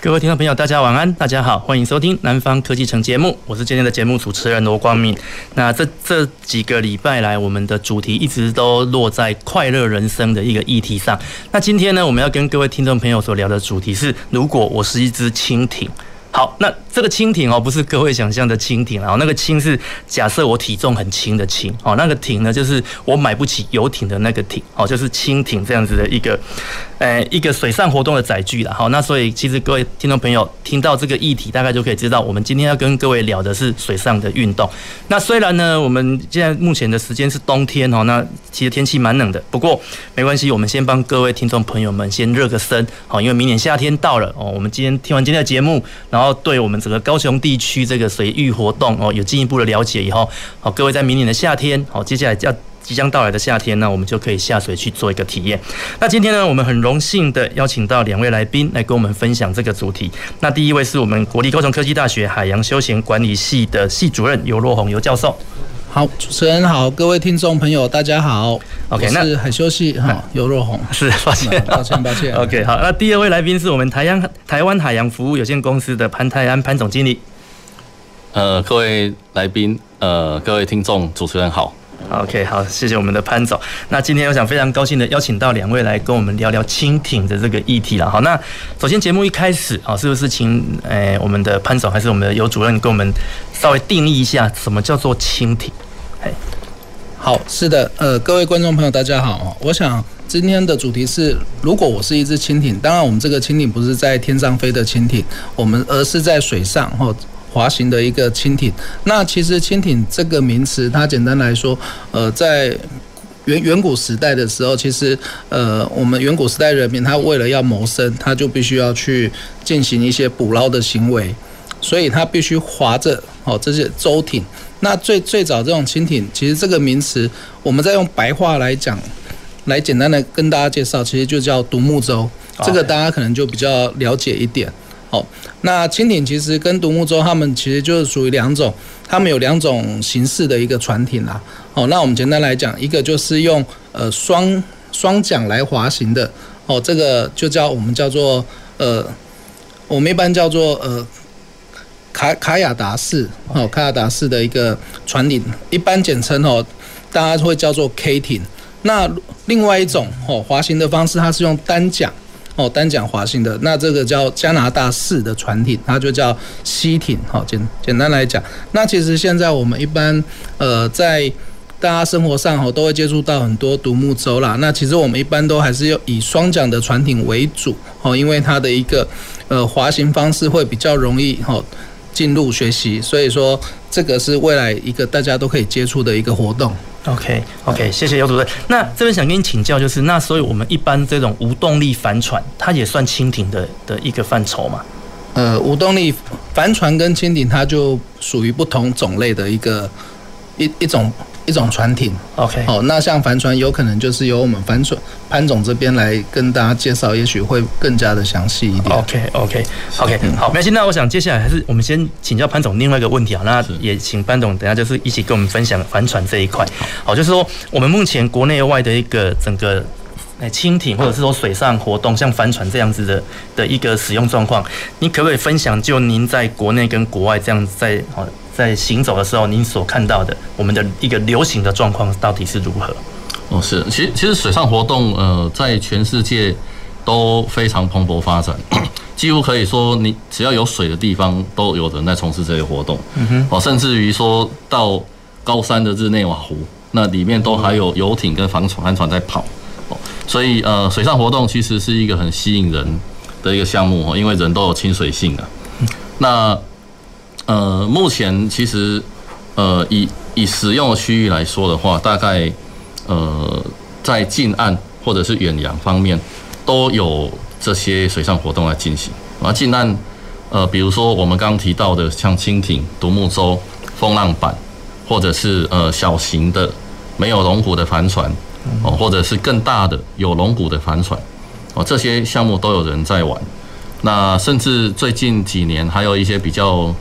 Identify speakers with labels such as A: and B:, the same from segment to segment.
A: 各位听众朋友，大家晚安，大家好，欢迎收听《南方科技城》节目，我是今天的节目主持人罗光明。那这这几个礼拜来，我们的主题一直都落在快乐人生的一个议题上。那今天呢，我们要跟各位听众朋友所聊的主题是：如果我是一只蜻蜓。好，那这个蜻蜓哦，不是各位想象的蜻蜓啊，那个轻是假设我体重很轻的轻哦，那个艇呢，就是我买不起游艇的那个艇哦，就是蜻蜓这样子的一个。呃，一个水上活动的载具了，好，那所以其实各位听众朋友听到这个议题，大概就可以知道，我们今天要跟各位聊的是水上的运动。那虽然呢，我们现在目前的时间是冬天哦，那其实天气蛮冷的，不过没关系，我们先帮各位听众朋友们先热个身，好，因为明年夏天到了哦，我们今天听完今天的节目，然后对我们整个高雄地区这个水域活动哦有进一步的了解以后，好，各位在明年的夏天，好，接下来要。即将到来的夏天呢，我们就可以下水去做一个体验。那今天呢，我们很荣幸的邀请到两位来宾来跟我们分享这个主题。那第一位是我们国立高雄科技大学海洋休闲管理系的系主任游若鸿游教授。
B: 好，主持人好，各位听众朋友大家好。OK，那是很休息哈有若红，
A: 是抱歉
B: 抱歉抱歉。
A: OK，好，那第二位来宾是我们台湾台湾海洋服务有限公司的潘泰安潘总经理。
C: 呃，各位来宾，呃，各位听众，主持人好。
A: OK，好，谢谢我们的潘总。那今天我想非常高兴的邀请到两位来跟我们聊聊蜻蜓的这个议题了。好，那首先节目一开始啊，是不是请诶、我们的潘总还是我们的尤主任跟我们稍微定义一下什么叫做蜻蜓？哎，
B: 好，是的，呃，各位观众朋友大家好，我想今天的主题是，如果我是一只蜻蜓，当然我们这个蜻蜓不是在天上飞的蜻蜓，我们而是在水上或。滑行的一个蜻蜓，那其实蜻蜓这个名词，它简单来说，呃，在远远古时代的时候，其实呃，我们远古时代人民他为了要谋生，他就必须要去进行一些捕捞的行为，所以他必须划着哦这些舟艇。那最最早这种蜻蜓，其实这个名词，我们再用白话来讲，来简单的跟大家介绍，其实就叫独木舟，这个大家可能就比较了解一点。好，那蜻蜓其实跟独木舟，它们其实就是属于两种，它们有两种形式的一个船艇啦。好，那我们简单来讲，一个就是用呃双双桨来滑行的，哦，这个就叫我们叫做呃，我们一般叫做呃卡卡亚达式，哦，卡亚达式的一个船艇，一般简称哦，大家会叫做 K 艇。那另外一种哦滑行的方式，它是用单桨。哦，单桨滑行的，那这个叫加拿大式的船艇，它就叫西艇。好，简简单来讲，那其实现在我们一般呃在大家生活上哦都会接触到很多独木舟啦。那其实我们一般都还是要以双桨的船艇为主哦，因为它的一个呃滑行方式会比较容易哦进入学习，所以说这个是未来一个大家都可以接触的一个活动。
A: OK OK，谢谢姚主任。那这边想跟你请教，就是那所以我们一般这种无动力帆船，它也算蜻蜓的的一个范畴吗？
B: 呃，无动力帆船跟蜻蜓，它就属于不同种类的一个一一种。一种船艇，OK，好，那像帆船有可能就是由我们帆船潘总这边来跟大家介绍，也许会更加的详细一点。
A: OK，OK，OK，好，没关系。那我想接下来还是我们先请教潘总另外一个问题啊，那也请潘总等下就是一起跟我们分享帆船这一块。好，就是说我们目前国内外的一个整个诶蜻蜓或者是说水上活动，像帆船这样子的的一个使用状况，你可不可以分享？就您在国内跟国外这样子在在行走的时候，您所看到的我们的一个流行的状况到底是如何？
C: 哦，是，其实其实水上活动，呃，在全世界都非常蓬勃发展，几乎可以说，你只要有水的地方，都有人在从事这些活动。嗯哼，哦，甚至于说到高山的日内瓦湖，那里面都还有游艇跟帆船、帆船在跑。哦，所以呃，水上活动其实是一个很吸引人的一个项目哦，因为人都有亲水性啊。那呃，目前其实，呃，以以使用的区域来说的话，大概，呃，在近岸或者是远洋方面，都有这些水上活动来进行。而近岸，呃，比如说我们刚刚提到的像轻艇、独木舟、风浪板，或者是呃小型的没有龙骨的帆船，哦，或者是更大的有龙骨的帆船，哦，这些项目都有人在玩。那甚至最近几年还有一些比较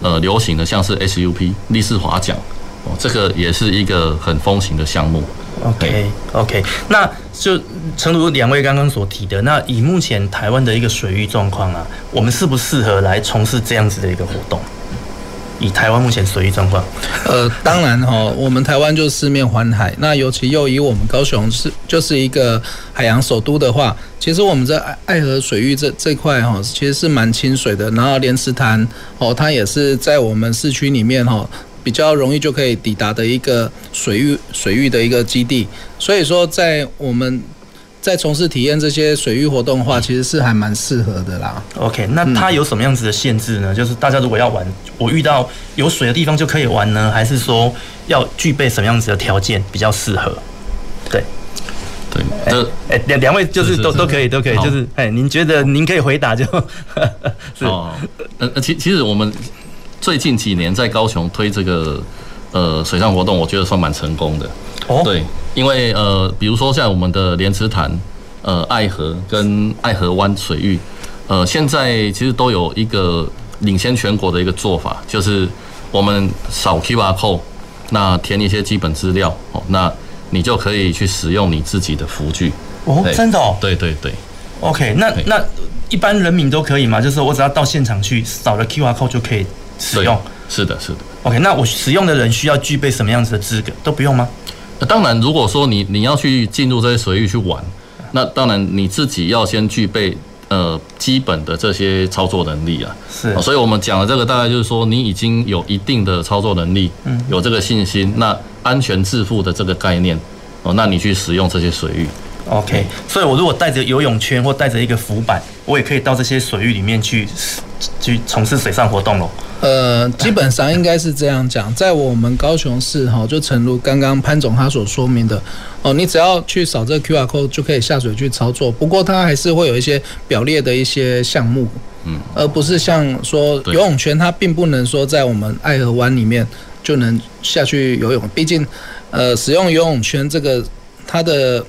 C: 呃流行的，像是 SUP 立式划桨，哦，这个也是一个很风行的项目。
A: OK OK，那就诚如两位刚刚所提的，那以目前台湾的一个水域状况啊，我们适不适合来从事这样子的一个活动？以台湾目前水域状况，
B: 呃，当然哈，我们台湾就四面环海，那尤其又以我们高雄是就是一个海洋首都的话，其实我们在爱爱河水域这这块哈，其实是蛮清水的。然后莲池潭哦，它也是在我们市区里面哈。比较容易就可以抵达的一个水域水域的一个基地，所以说在我们在从事体验这些水域活动的话，其实是还蛮适合的啦。
A: OK，那它有什么样子的限制呢？就是大家如果要玩，我遇到有水的地方就可以玩呢，还是说要具备什么样子的条件比较适合？对，
C: 对，
A: 哎，两两位就是都都可以都可以，就是哎，您觉得您可以回答就，是
C: 哦，呃，其其实我们。最近几年在高雄推这个呃水上活动，我觉得算蛮成功的。哦，对，因为呃，比如说像我们的莲池潭、呃爱河跟爱河湾水域，呃，现在其实都有一个领先全国的一个做法，就是我们扫 QR code，那填一些基本资料哦，那你就可以去使用你自己的浮具。
A: 哦，真的哦？
C: 对对对。
A: OK，那那一般人民都可以吗？就是我只要到现场去扫了 QR code 就可以。使用
C: 是的，是的。
A: OK，那我使用的人需要具备什么样子的资格？都不用吗？
C: 那当然，如果说你你要去进入这些水域去玩，那当然你自己要先具备呃基本的这些操作能力啊。
A: 是，
C: 所以我们讲的这个大概就是说，你已经有一定的操作能力，嗯，有这个信心，那安全致富的这个概念哦，那你去使用这些水域。
A: OK，所以我如果带着游泳圈或带着一个浮板，我也可以到这些水域里面去去从事水上活动喽。
B: 呃，基本上应该是这样讲，在我们高雄市哈，就诚如刚刚潘总他所说明的哦，你只要去扫这个 QR code 就可以下水去操作。不过它还是会有一些表列的一些项目，嗯，而不是像说游泳圈，它并不能说在我们爱河湾里面就能下去游泳。毕竟，呃，使用游泳圈这个它的。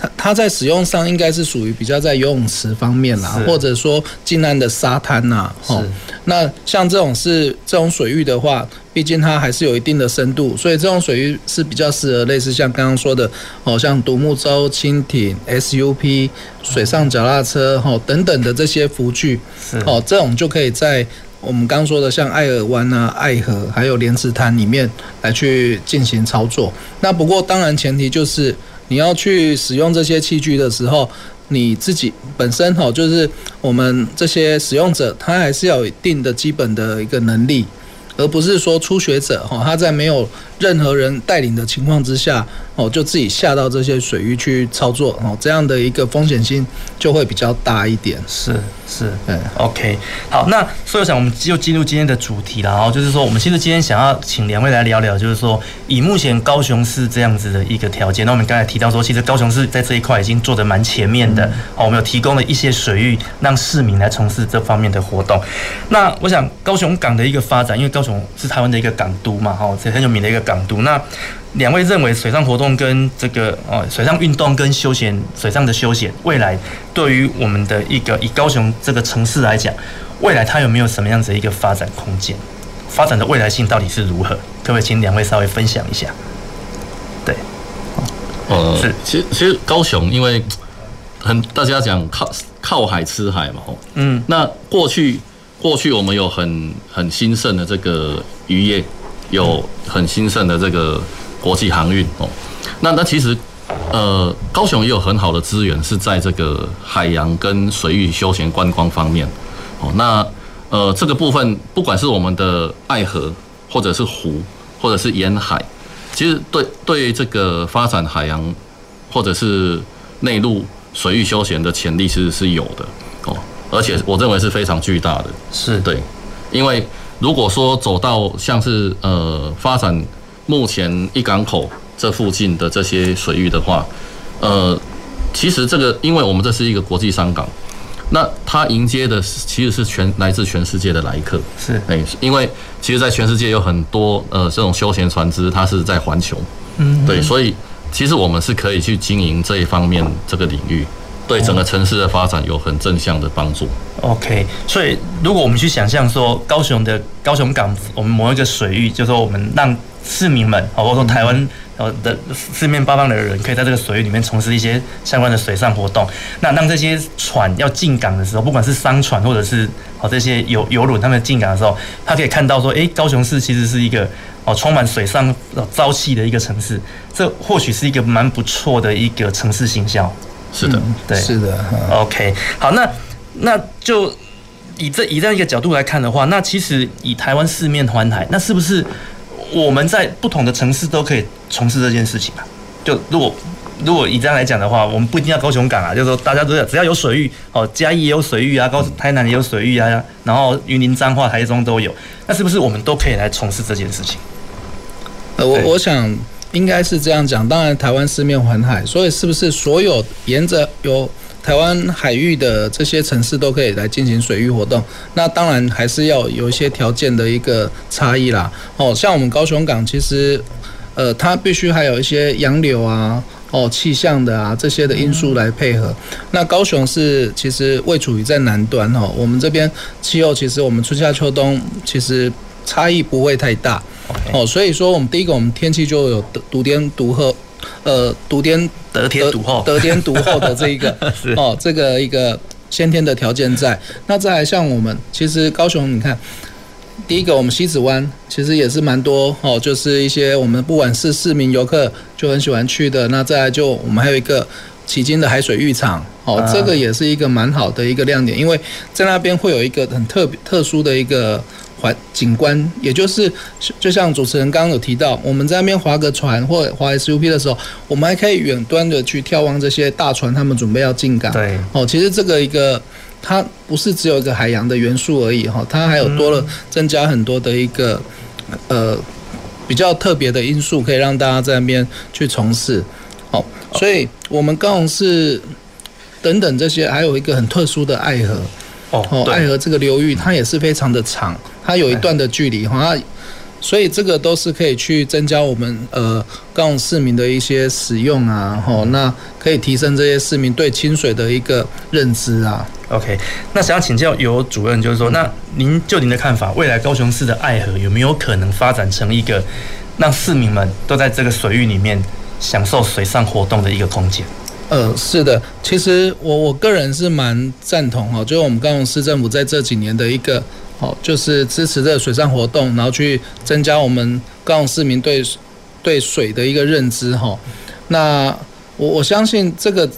B: 它它在使用上应该是属于比较在游泳池方面啦，或者说近岸的沙滩呐。哦，那像这种是这种水域的话，毕竟它还是有一定的深度，所以这种水域是比较适合类似像刚刚说的，哦，像独木舟、轻艇、SUP、水上脚踏车，哦等等的这些浮具，哦，这种就可以在我们刚刚说的像爱尔湾啊、爱河还有莲池滩里面来去进行操作。那不过当然前提就是。你要去使用这些器具的时候，你自己本身哈，就是我们这些使用者，他还是要有一定的基本的一个能力，而不是说初学者哈，他在没有任何人带领的情况之下，哦，就自己下到这些水域去操作哦，这样的一个风险性就会比较大一点。
A: 是是，对，OK，好，那所以我想我们就进入今天的主题了哦，就是说我们其实今天想要请两位来聊聊，就是说以目前高雄市这样子的一个条件，那我们刚才提到说，其实高雄市在这一块已经做得蛮前面的哦，我们有提供了一些水域让市民来从事这方面的活动。那我想高雄港的一个发展，因为高雄是台湾的一个港都嘛，哈，是很有名的一个。港都，那两位认为水上活动跟这个呃，水上运动跟休闲水上的休闲，未来对于我们的一个以高雄这个城市来讲，未来它有没有什么样子的一个发展空间？发展的未来性到底是如何？可不可以请两位稍微分享一下？对，
C: 呃，是，其实其实高雄因为很大家讲靠靠海吃海嘛，嗯，那过去过去我们有很很兴盛的这个渔业。有很兴盛的这个国际航运哦，那那其实呃高雄也有很好的资源是在这个海洋跟水域休闲观光方面哦，那呃这个部分不管是我们的爱河或者是湖或者是沿海，其实对对这个发展海洋或者是内陆水域休闲的潜力其实是有的哦，而且我认为是非常巨大的，
A: 是。
C: 对，因为。如果说走到像是呃发展目前一港口这附近的这些水域的话，呃，其实这个因为我们这是一个国际商港，那它迎接的其实是全来自全世界的来客，
A: 是。
C: 哎，因为其实，在全世界有很多呃这种休闲船只，它是在环球，嗯，对，所以其实我们是可以去经营这一方面这个领域，对整个城市的发展有很正向的帮助。
A: OK，所以如果我们去想象说高雄的高雄港，我们某一个水域，就是说我们让市民们，或者说台湾。呃的四面八方的人可以在这个水域里面从事一些相关的水上活动。那当这些船要进港的时候，不管是商船或者是哦这些游游轮，他们进港的时候，他可以看到说，诶，高雄市其实是一个哦充满水上朝气的一个城市。这或许是一个蛮不错的一个城市形象。
C: 是的，
A: 对，
B: 是的。
A: OK，好，那那就以这以这样一个角度来看的话，那其实以台湾四面环海，那是不是？我们在不同的城市都可以从事这件事情啊。就如果如果以这样来讲的话，我们不一定要高雄港啊，就是说大家都要只要有水域哦，嘉义也有水域啊，高台南也有水域啊，然后云林、彰化、台中都有，那是不是我们都可以来从事这件事情？
B: 呃，我我想应该是这样讲。当然，台湾四面环海，所以是不是所有沿着有台湾海域的这些城市都可以来进行水域活动，那当然还是要有一些条件的一个差异啦。哦，像我们高雄港，其实，呃，它必须还有一些洋流啊、哦气象的啊这些的因素来配合。那高雄是其实位处于在南端哦，我们这边气候其实我们春夏秋冬其实差异不会太大。哦，所以说我们第一个我们天气就有独天独厚。呃，独天
A: 得天独厚，
B: 得天独厚的这一个
A: 是
B: 哦，这个一个先天的条件在。那再来像我们，其实高雄，你看，第一个我们西子湾其实也是蛮多哦，就是一些我们不管是市民游客就很喜欢去的。那再来就我们还有一个迄今的海水浴场哦，这个也是一个蛮好的一个亮点，因为在那边会有一个很特别特殊的一个。环景观，也就是就像主持人刚刚有提到，我们在那边划个船或划 SUP 的时候，我们还可以远端的去眺望这些大船，他们准备要进港。
A: 对，
B: 哦，其实这个一个它不是只有一个海洋的元素而已哈，它还有多了增加很多的一个呃比较特别的因素，可以让大家在那边去从事。哦，所以我们高雄市等等这些，还有一个很特殊的爱河。
A: 哦，
B: 爱河这个流域它也是非常的长，它有一段的距离哈，所以这个都是可以去增加我们呃高雄市民的一些使用啊，吼，那可以提升这些市民对清水的一个认知啊。
A: OK，那想要请教尤主任，就是说，那您就您的看法，未来高雄市的爱河有没有可能发展成一个让市民们都在这个水域里面享受水上活动的一个空间？
B: 呃，是的，其实我我个人是蛮赞同哈，就是我们高雄市政府在这几年的一个，哦，就是支持这个水上活动，然后去增加我们高雄市民对对水的一个认知哈。那我我相信这个，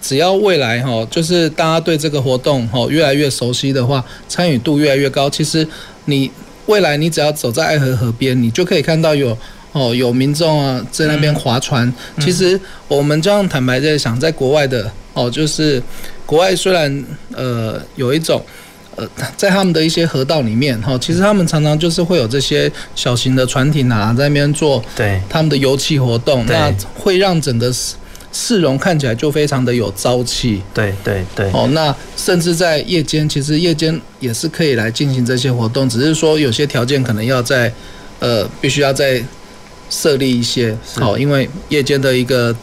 B: 只要未来哈，就是大家对这个活动哈越来越熟悉的话，参与度越来越高，其实你未来你只要走在爱河河边，你就可以看到有。哦，有民众啊在那边划船。其实我们这样坦白在想，在国外的哦，就是国外虽然呃有一种呃在他们的一些河道里面哈，其实他们常常就是会有这些小型的船艇啊在那边做对他们的游憩活动，那会让整个市市容看起来就非常的有朝气。
A: 对对对。
B: 哦，那甚至在夜间，其实夜间也是可以来进行这些活动，只是说有些条件可能要在呃必须要在。设立一些好，因为夜间的一个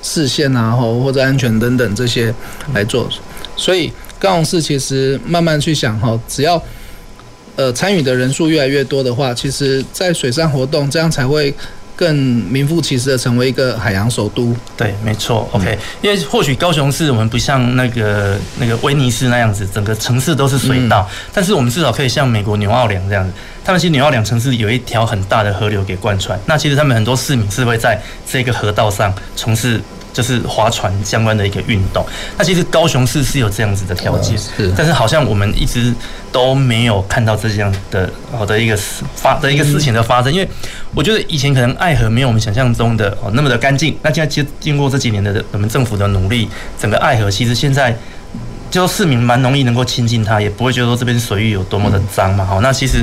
B: 视线啊，或或者安全等等这些来做，所以高雄市其实慢慢去想哈，只要呃参与的人数越来越多的话，其实在水上活动这样才会。更名副其实的成为一个海洋首都。
A: 对，没错。OK，因为或许高雄市我们不像那个那个威尼斯那样子，整个城市都是水道，嗯、但是我们至少可以像美国纽奥良这样子，他们其实纽奥良城市有一条很大的河流给贯穿，那其实他们很多市民是会在这个河道上从事。就是划船相关的一个运动，那其实高雄市是有这样子的条件，是，但是好像我们一直都没有看到这样的好的一个发的一个事情的发生，因为我觉得以前可能爱河没有我们想象中的哦那么的干净，那现在经经过这几年的我们政府的努力，整个爱河其实现在。就市民蛮容易能够亲近它，也不会觉得说这边水域有多么的脏嘛。好，那其实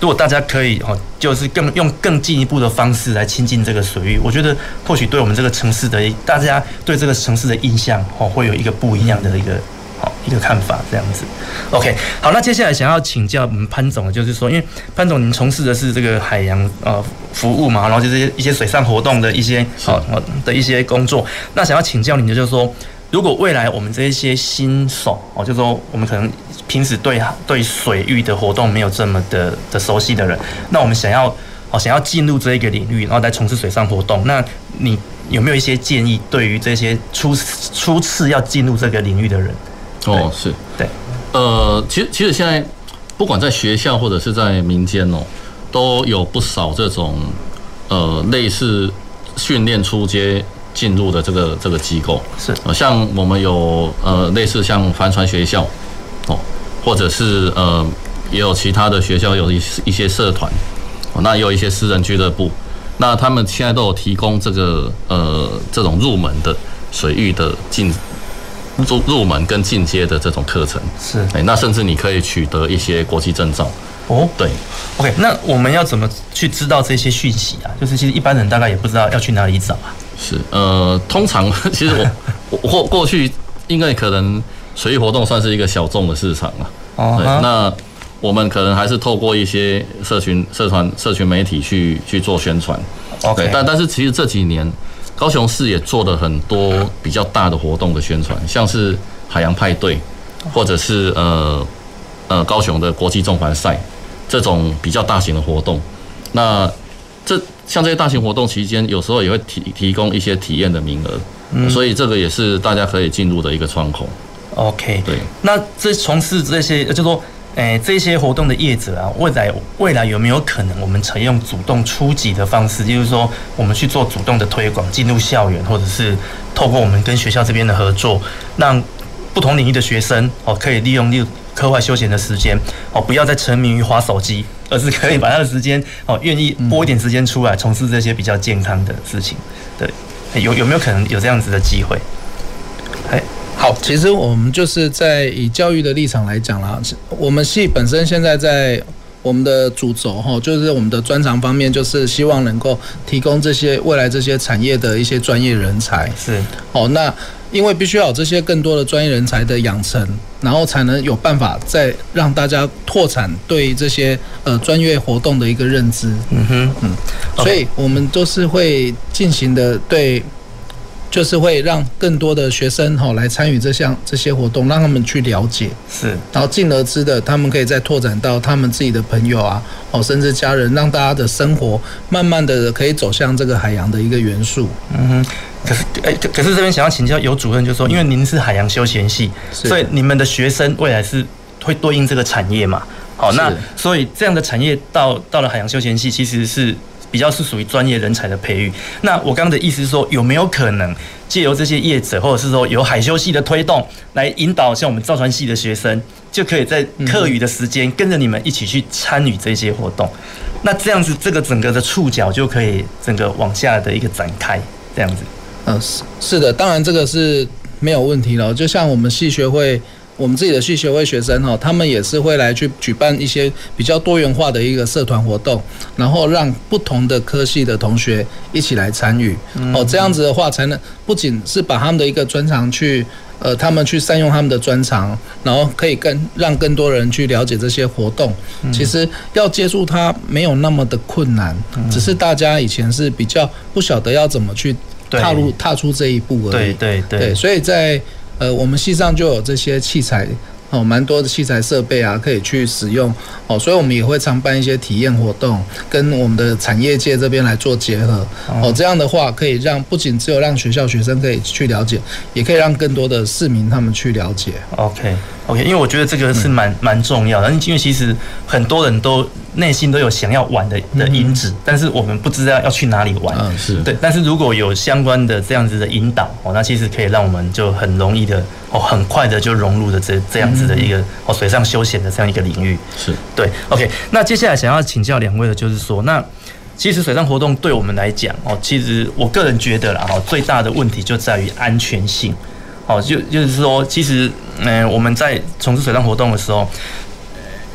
A: 如果大家可以哦，就是更用更进一步的方式来亲近这个水域，我觉得或许对我们这个城市的大家对这个城市的印象哦，会有一个不一样的一个好一个看法，这样子。OK，好，那接下来想要请教我们潘总的就是说，因为潘总您从事的是这个海洋呃服务嘛，然后就是一些水上活动的一些好的一些工作，那想要请教您的就是说，如果未来我们这一些新手哦，就是说我们可能平时对对水域的活动没有这么的的熟悉的人，那我们想要哦想要进入这一个领域，然后来从事水上活动，那你有没有一些建议，对于这些初初次要进入这个领域的人？
C: 哦，是
A: 对，
C: 呃，其实其实现在不管在学校或者是在民间哦，都有不少这种呃类似训练初阶。进入的这个这个机构。
A: 是，
C: 呃，像我们有呃类似像帆船学校，哦，或者是呃也有其他的学校有一一些社团，哦，那也有一些私人俱乐部，那他们现在都有提供这个呃这种入门的水域的进入入门跟进阶的这种课程，
A: 是，
C: 哎，那甚至你可以取得一些国际证照。
A: 哦，
C: 对
A: ，OK，那我们要怎么去知道这些讯息啊？就是其实一般人大概也不知道要去哪里找啊。
C: 是，呃，通常 其实我我过过去应该可能水域活动算是一个小众的市场了。哦、uh，huh. 那我们可能还是透过一些社群、社团、社群媒体去去做宣传。OK，但但是其实这几年高雄市也做了很多比较大的活动的宣传，像是海洋派对，或者是呃呃高雄的国际纵环赛。这种比较大型的活动，那这像这些大型活动期间，有时候也会提提供一些体验的名额，嗯，所以这个也是大家可以进入的一个窗口。
A: OK，
C: 对。
A: 那这从事这些，就说，诶，这些活动的业者啊，未来未来有没有可能我们采用主动出击的方式，就是说，我们去做主动的推广，进入校园，或者是透过我们跟学校这边的合作，让不同领域的学生哦，可以利用六。课外休闲的时间哦，不要再沉迷于滑手机，而是可以把他的时间哦，愿意拨一点时间出来从事这些比较健康的事情。对，有有没有可能有这样子的机会？哎，
B: 好，其实我们就是在以教育的立场来讲啦，我们系本身现在在我们的主轴哈，就是我们的专长方面，就是希望能够提供这些未来这些产业的一些专业人才。
A: 是，
B: 哦，那。因为必须要有这些更多的专业人才的养成，然后才能有办法再让大家拓展对这些呃专业活动的一个认知。
A: 嗯哼，嗯，
B: 所以我们都是会进行的对。就是会让更多的学生哈来参与这项这些活动，让他们去了解，
A: 是，
B: 然后进而知的，他们可以再拓展到他们自己的朋友啊，哦，甚至家人，让大家的生活慢慢的可以走向这个海洋的一个元素。
A: 嗯哼，可是哎，可是这边想要请教游主任，就是说，因为您是海洋休闲系，所以你们的学生未来是会对应这个产业嘛？好，那所以这样的产业到到了海洋休闲系，其实是。比较是属于专业人才的培育。那我刚刚的意思是说，有没有可能借由这些业者，或者是说有海休系的推动，来引导像我们造船系的学生，就可以在课余的时间跟着你们一起去参与这些活动。那这样子，这个整个的触角就可以整个往下的一个展开，这样子。
B: 嗯，是是的，当然这个是没有问题了。就像我们系学会。我们自己的系学会学生哈，他们也是会来去举办一些比较多元化的一个社团活动，然后让不同的科系的同学一起来参与。哦，这样子的话，才能不仅是把他们的一个专长去，呃，他们去善用他们的专长，然后可以更让更多人去了解这些活动。其实要接触它没有那么的困难，只是大家以前是比较不晓得要怎么去踏入踏出这一步而已。
A: 对对对，
B: 所以在。呃，我们系上就有这些器材。哦，蛮多的器材设备啊，可以去使用哦，所以我们也会常办一些体验活动，跟我们的产业界这边来做结合哦。这样的话，可以让不仅只有让学校学生可以去了解，也可以让更多的市民他们去了解。
A: OK OK，因为我觉得这个是蛮蛮重要的，因为其实很多人都内心都有想要玩的的因子，但是我们不知道要去哪里玩。
C: 嗯，是
A: 对，但是如果有相关的这样子的引导哦，那其实可以让我们就很容易的哦，很快的就融入的这这样子。的一个哦，水上休闲的这样一个领域
C: 是
A: 对。OK，那接下来想要请教两位的，就是说，那其实水上活动对我们来讲哦，其实我个人觉得啦，哈，最大的问题就在于安全性。哦，就就是说，其实嗯，我们在从事水上活动的时候，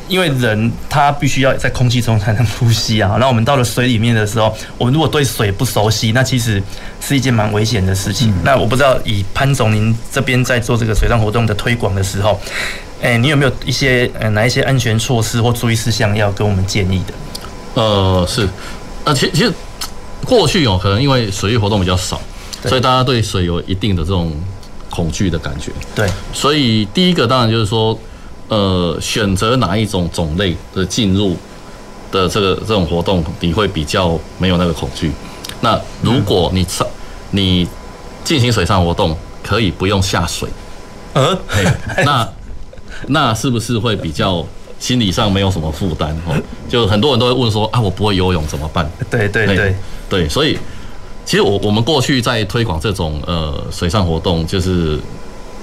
A: 因为人他必须要在空气中才能呼吸啊。那我们到了水里面的时候，我们如果对水不熟悉，那其实是一件蛮危险的事情。那我不知道以潘总您这边在做这个水上活动的推广的时候，哎，你有没有一些呃哪一些安全措施或注意事项要跟我们建议的？
C: 呃，是，呃，其其实过去哦，可能因为水域活动比较少，所以大家对水有一定的这种恐惧的感觉。
A: 对，
C: 所以第一个当然就是说。呃，选择哪一种种类的进入的这个这种活动，你会比较没有那个恐惧。那如果你上你进行水上活动，可以不用下水，呃，那 那是不是会比较心理上没有什么负担？哦，就很多人都会问说啊，我不会游泳怎么办？
A: 对对对
C: 对，所以其实我我们过去在推广这种呃水上活动，就是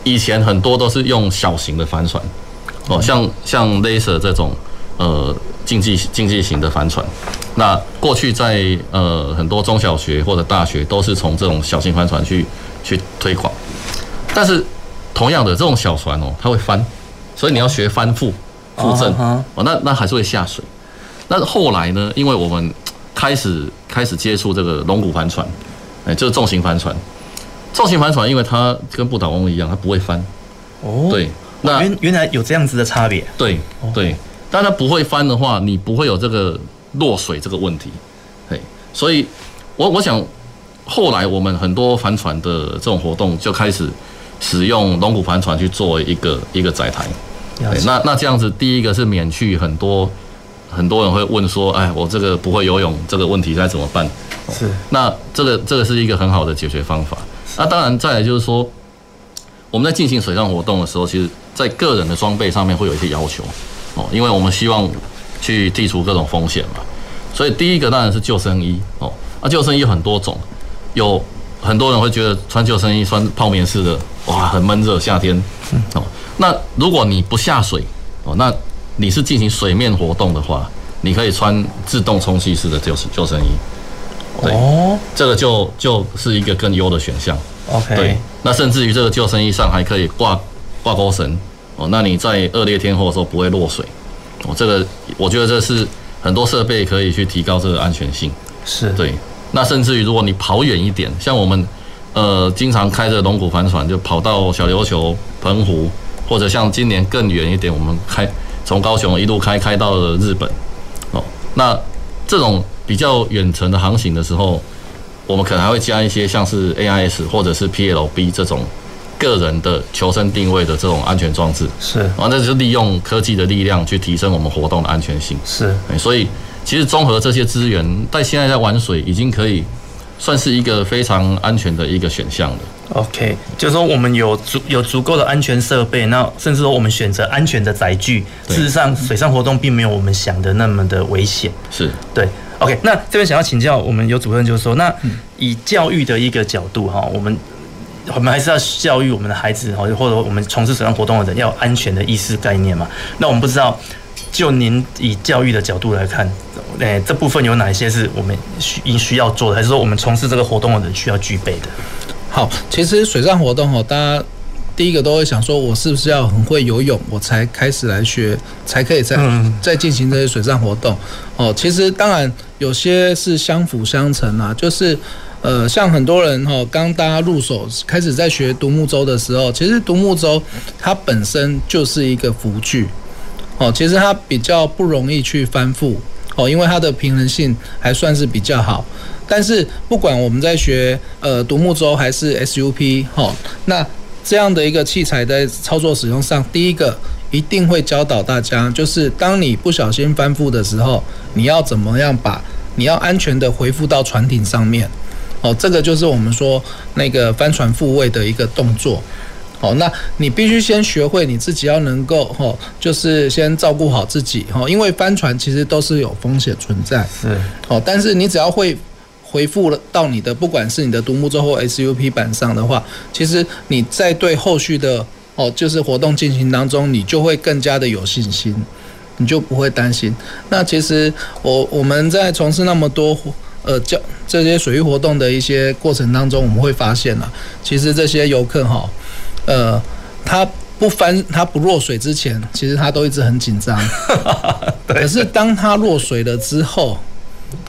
C: 以前很多都是用小型的帆船。哦，像像 Laser 这种呃竞技竞技型的帆船，那过去在呃很多中小学或者大学都是从这种小型帆船去去推广，但是同样的这种小船哦，它会翻，所以你要学翻覆复正哦，那那还是会下水。那后来呢，因为我们开始开始接触这个龙骨帆船，哎，就是重型帆船，重型帆船因为它跟不倒翁一样，它不会翻。哦，对。
A: 那原原来有这样子的差别，
C: 对对，但它不会翻的话，你不会有这个落水这个问题，嘿，所以我我想后来我们很多帆船的这种活动就开始使用龙骨帆船去做一个一个载台，那那这样子第一个是免去很多很多人会问说，哎，我这个不会游泳这个问题该怎么办？
A: 是，
C: 那这个这个是一个很好的解决方法。那当然再来就是说，我们在进行水上活动的时候，其实在个人的装备上面会有一些要求哦，因为我们希望去剔除各种风险嘛，所以第一个当然是救生衣哦。那救生衣有很多种，有很多人会觉得穿救生衣穿泡棉式的哇很闷热，夏天哦。那如果你不下水哦，那你是进行水面活动的话，你可以穿自动充气式的救生救生衣。哦，这个就就是一个更优的选项。
A: OK，
C: 对，那甚至于这个救生衣上还可以挂。挂钩绳哦，那你在恶劣天候的时候不会落水哦。这个我觉得这是很多设备可以去提高这个安全性。
A: 是
C: 对。那甚至于如果你跑远一点，像我们呃经常开着龙骨帆船就跑到小琉球、澎湖，或者像今年更远一点，我们开从高雄一路开开到了日本哦。那这种比较远程的航行的时候，我们可能还会加一些像是 AIS 或者是 PLB 这种。个人的求生定位的这种安全装置
A: 是，
C: 然后那就是利用科技的力量去提升我们活动的安全性
A: 是，
C: 所以其实综合这些资源，在现在在玩水已经可以算是一个非常安全的一个选项了。
A: OK，就是说我们有足有足够的安全设备，那甚至说我们选择安全的载具，事实上水上活动并没有我们想的那么的危险。
C: 是
A: 对。OK，那这边想要请教我们有主任，就是说，那以教育的一个角度哈，我们。我们还是要教育我们的孩子，或者或者我们从事水上活动的人要安全的意识概念嘛。那我们不知道，就您以教育的角度来看，诶，这部分有哪一些是我们需应需要做的，还是说我们从事这个活动的人需要具备的？
B: 好，其实水上活动哦，大家第一个都会想说，我是不是要很会游泳，我才开始来学，才可以再再进行这些水上活动？哦，其实当然有些是相辅相成啊，就是。呃，像很多人哈，刚大家入手开始在学独木舟的时候，其实独木舟它本身就是一个浮具，哦，其实它比较不容易去翻覆，哦，因为它的平衡性还算是比较好。但是不管我们在学呃独木舟还是 SUP，哈，那这样的一个器材在操作使用上，第一个一定会教导大家，就是当你不小心翻覆的时候，你要怎么样把你要安全的回复到船艇上面。哦，这个就是我们说那个帆船复位的一个动作。哦，那你必须先学会你自己要能够，哦，就是先照顾好自己，哦，因为帆船其实都是有风险存在。
A: 是。
B: 哦，但是你只要会回复了到你的，不管是你的独木舟或 SUP 板上的话，其实你在对后续的哦，就是活动进行当中，你就会更加的有信心，你就不会担心。那其实我我们在从事那么多。呃，教这些水域活动的一些过程当中，我们会发现啊，其实这些游客哈，呃，他不翻他不落水之前，其实他都一直很紧张。可是当他落水了之后，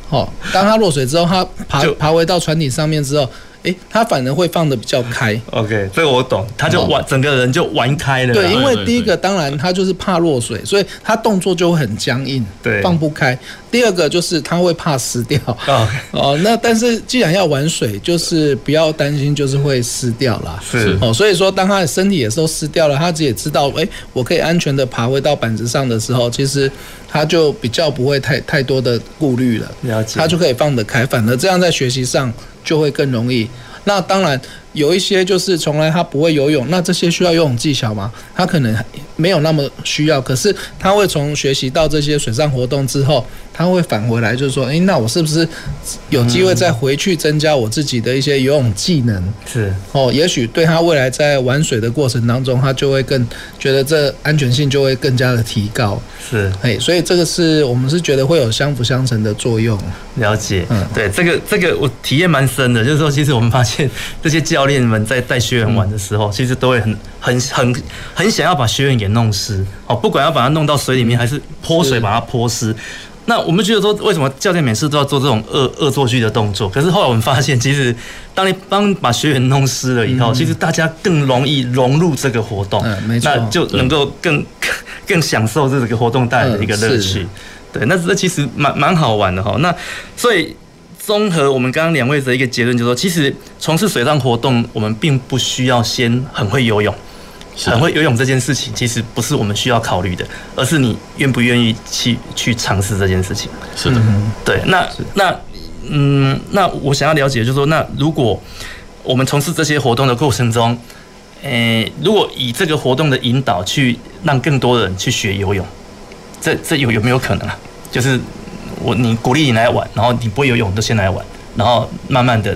B: 哦，当他落水之后，他爬爬回到船体上面之后。诶，他反而会放的比较开。
A: OK，这个我懂，他就玩、哦、整个人就玩开了。
B: 对，因为第一个当然他就是怕落水，所以他动作就会很僵硬，对，放不开。第二个就是他会怕湿掉。哦，哦，那但是既然要玩水，就是不要担心，就是会湿掉啦。
A: 是
B: 哦，所以说当他的身体也都湿掉了，他自己也知道，诶，我可以安全的爬回到板子上的时候，其实他就比较不会太太多的顾虑了。
A: 了解。
B: 他就可以放得开，反而这样在学习上就会更容易。那当然有一些就是从来他不会游泳，那这些需要游泳技巧吗？他可能没有那么需要，可是他会从学习到这些水上活动之后，他会返回来，就是说，诶，那我是不是有机会再回去增加我自己的一些游泳技能？
A: 是
B: 哦，也许对他未来在玩水的过程当中，他就会更觉得这安全性就会更加的提高。
A: 是，
B: 诶，所以这个是我们是觉得会有相辅相成的作用。
A: 了解，嗯，对，这个这个我体验蛮深的，就是说，其实我们发现这些教练们在带学员玩的时候，其实都会很很很很想要把学员给弄湿哦，不管要把它弄到水里面，还是泼水把它泼湿。那我们觉得说，为什么教练每次都要做这种恶恶作剧的动作？可是后来我们发现，其实当你帮把学员弄湿了以后，其实大家更容易融入这个活动，
B: 嗯，没错，
A: 那就能够更 更享受这个活动带来的一个乐趣。对，那这其实蛮蛮好玩的哈。那所以综合我们刚刚两位的一个结论，就是说，其实从事水上活动，我们并不需要先很会游泳。很会游泳这件事情，其实不是我们需要考虑的，而是你愿不愿意去去尝试这件事情。
C: 是的，
A: 对。那那嗯，那我想要了解，就是说，那如果我们从事这些活动的过程中，诶，如果以这个活动的引导去让更多人去学游泳，这这有有没有可能啊？就是我你鼓励你来玩，然后你不会游泳就先来玩，然后慢慢的。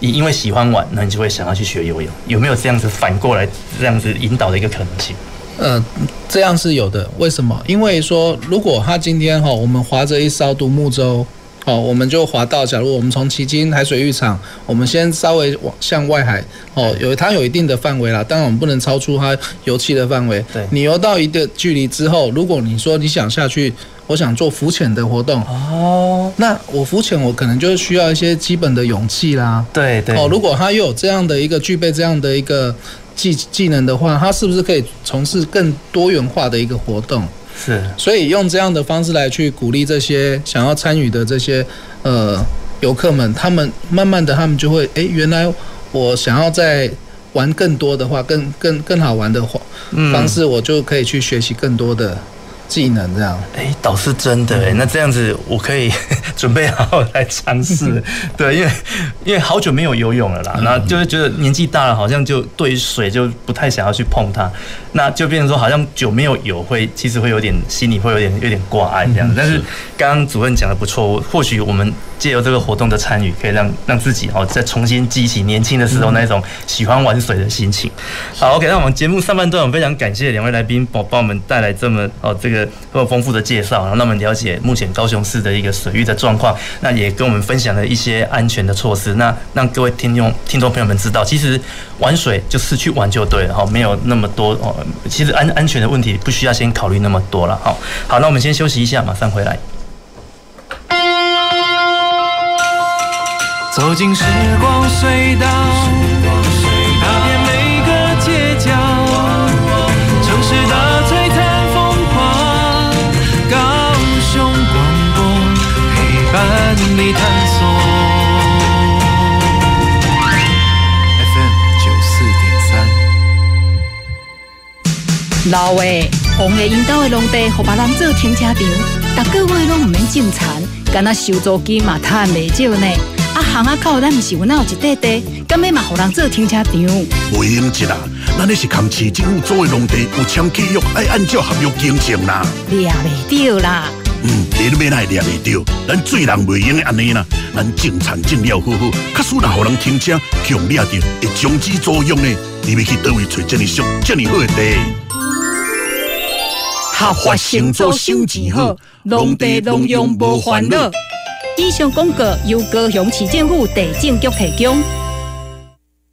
A: 你因为喜欢玩，那你就会想要去学游泳，有没有这样子反过来这样子引导的一个可能性？
B: 呃，这样是有的。为什么？因为说，如果他今天哈，我们划着一艘独木舟，哦，我们就划到，假如我们从旗津海水浴场，我们先稍微往向外海，哦，有它有一定的范围啦，当然我们不能超出它游憩的范围。
A: 对，
B: 你游到一个距离之后，如果你说你想下去。我想做浮潜的活动哦，那我浮潜我可能就需要一些基本的勇气啦。
A: 对对
B: 哦，如果他又有这样的一个具备这样的一个技技能的话，他是不是可以从事更多元化的一个活动？
A: 是，
B: 所以用这样的方式来去鼓励这些想要参与的这些呃游客们，他们慢慢的他们就会哎，原来我想要在玩更多的话，更更更好玩的话方式，我就可以去学习更多的。技能这样，
A: 哎，倒是真的哎，那这样子我可以 准备好好来尝试，对，因为因为好久没有游泳了啦，那就是觉得年纪大了，好像就对于水就不太想要去碰它，那就变成说好像久没有游，会其实会有点心里会有点有点挂碍这样。但是刚刚主任讲的不错，或许我们借由这个活动的参与，可以让让自己哦再重新激起年轻的时候那种喜欢玩水的心情。好，OK，那我们节目上半段，我们非常感谢两位来宾帮帮我们带来这么哦这个。会有丰富的介绍，然后让我们了解目前高雄市的一个水域的状况，那也跟我们分享了一些安全的措施，那让各位听众听众朋友们知道，其实玩水就是去玩就对了哈，没有那么多哦，其实安安全的问题不需要先考虑那么多了哈。好，那我们先休息一下，马上回来。走进时光隧道。你探索 FM 九四点三。老诶，红的引导的农地，和别人做停车场，逐个月拢唔免种田，干那收租金嘛，赚未少呢。啊，巷仔口咱唔是有哪有一块地，干咩嘛，互人做停车场？袂用一啦，咱那是扛市政府租的农地，有签契约，爱按照合约经营啦。掠未到啦。嗯，你都免来掠袂到，咱做人袂用安尼啦，咱种田种了好好，假使若互人停车，强掠到会终止作用呢。你要去倒位找这么俗、这么好的地？合法生做收钱好，农地农用无烦恼。以上广告由高雄市政府地政局提供。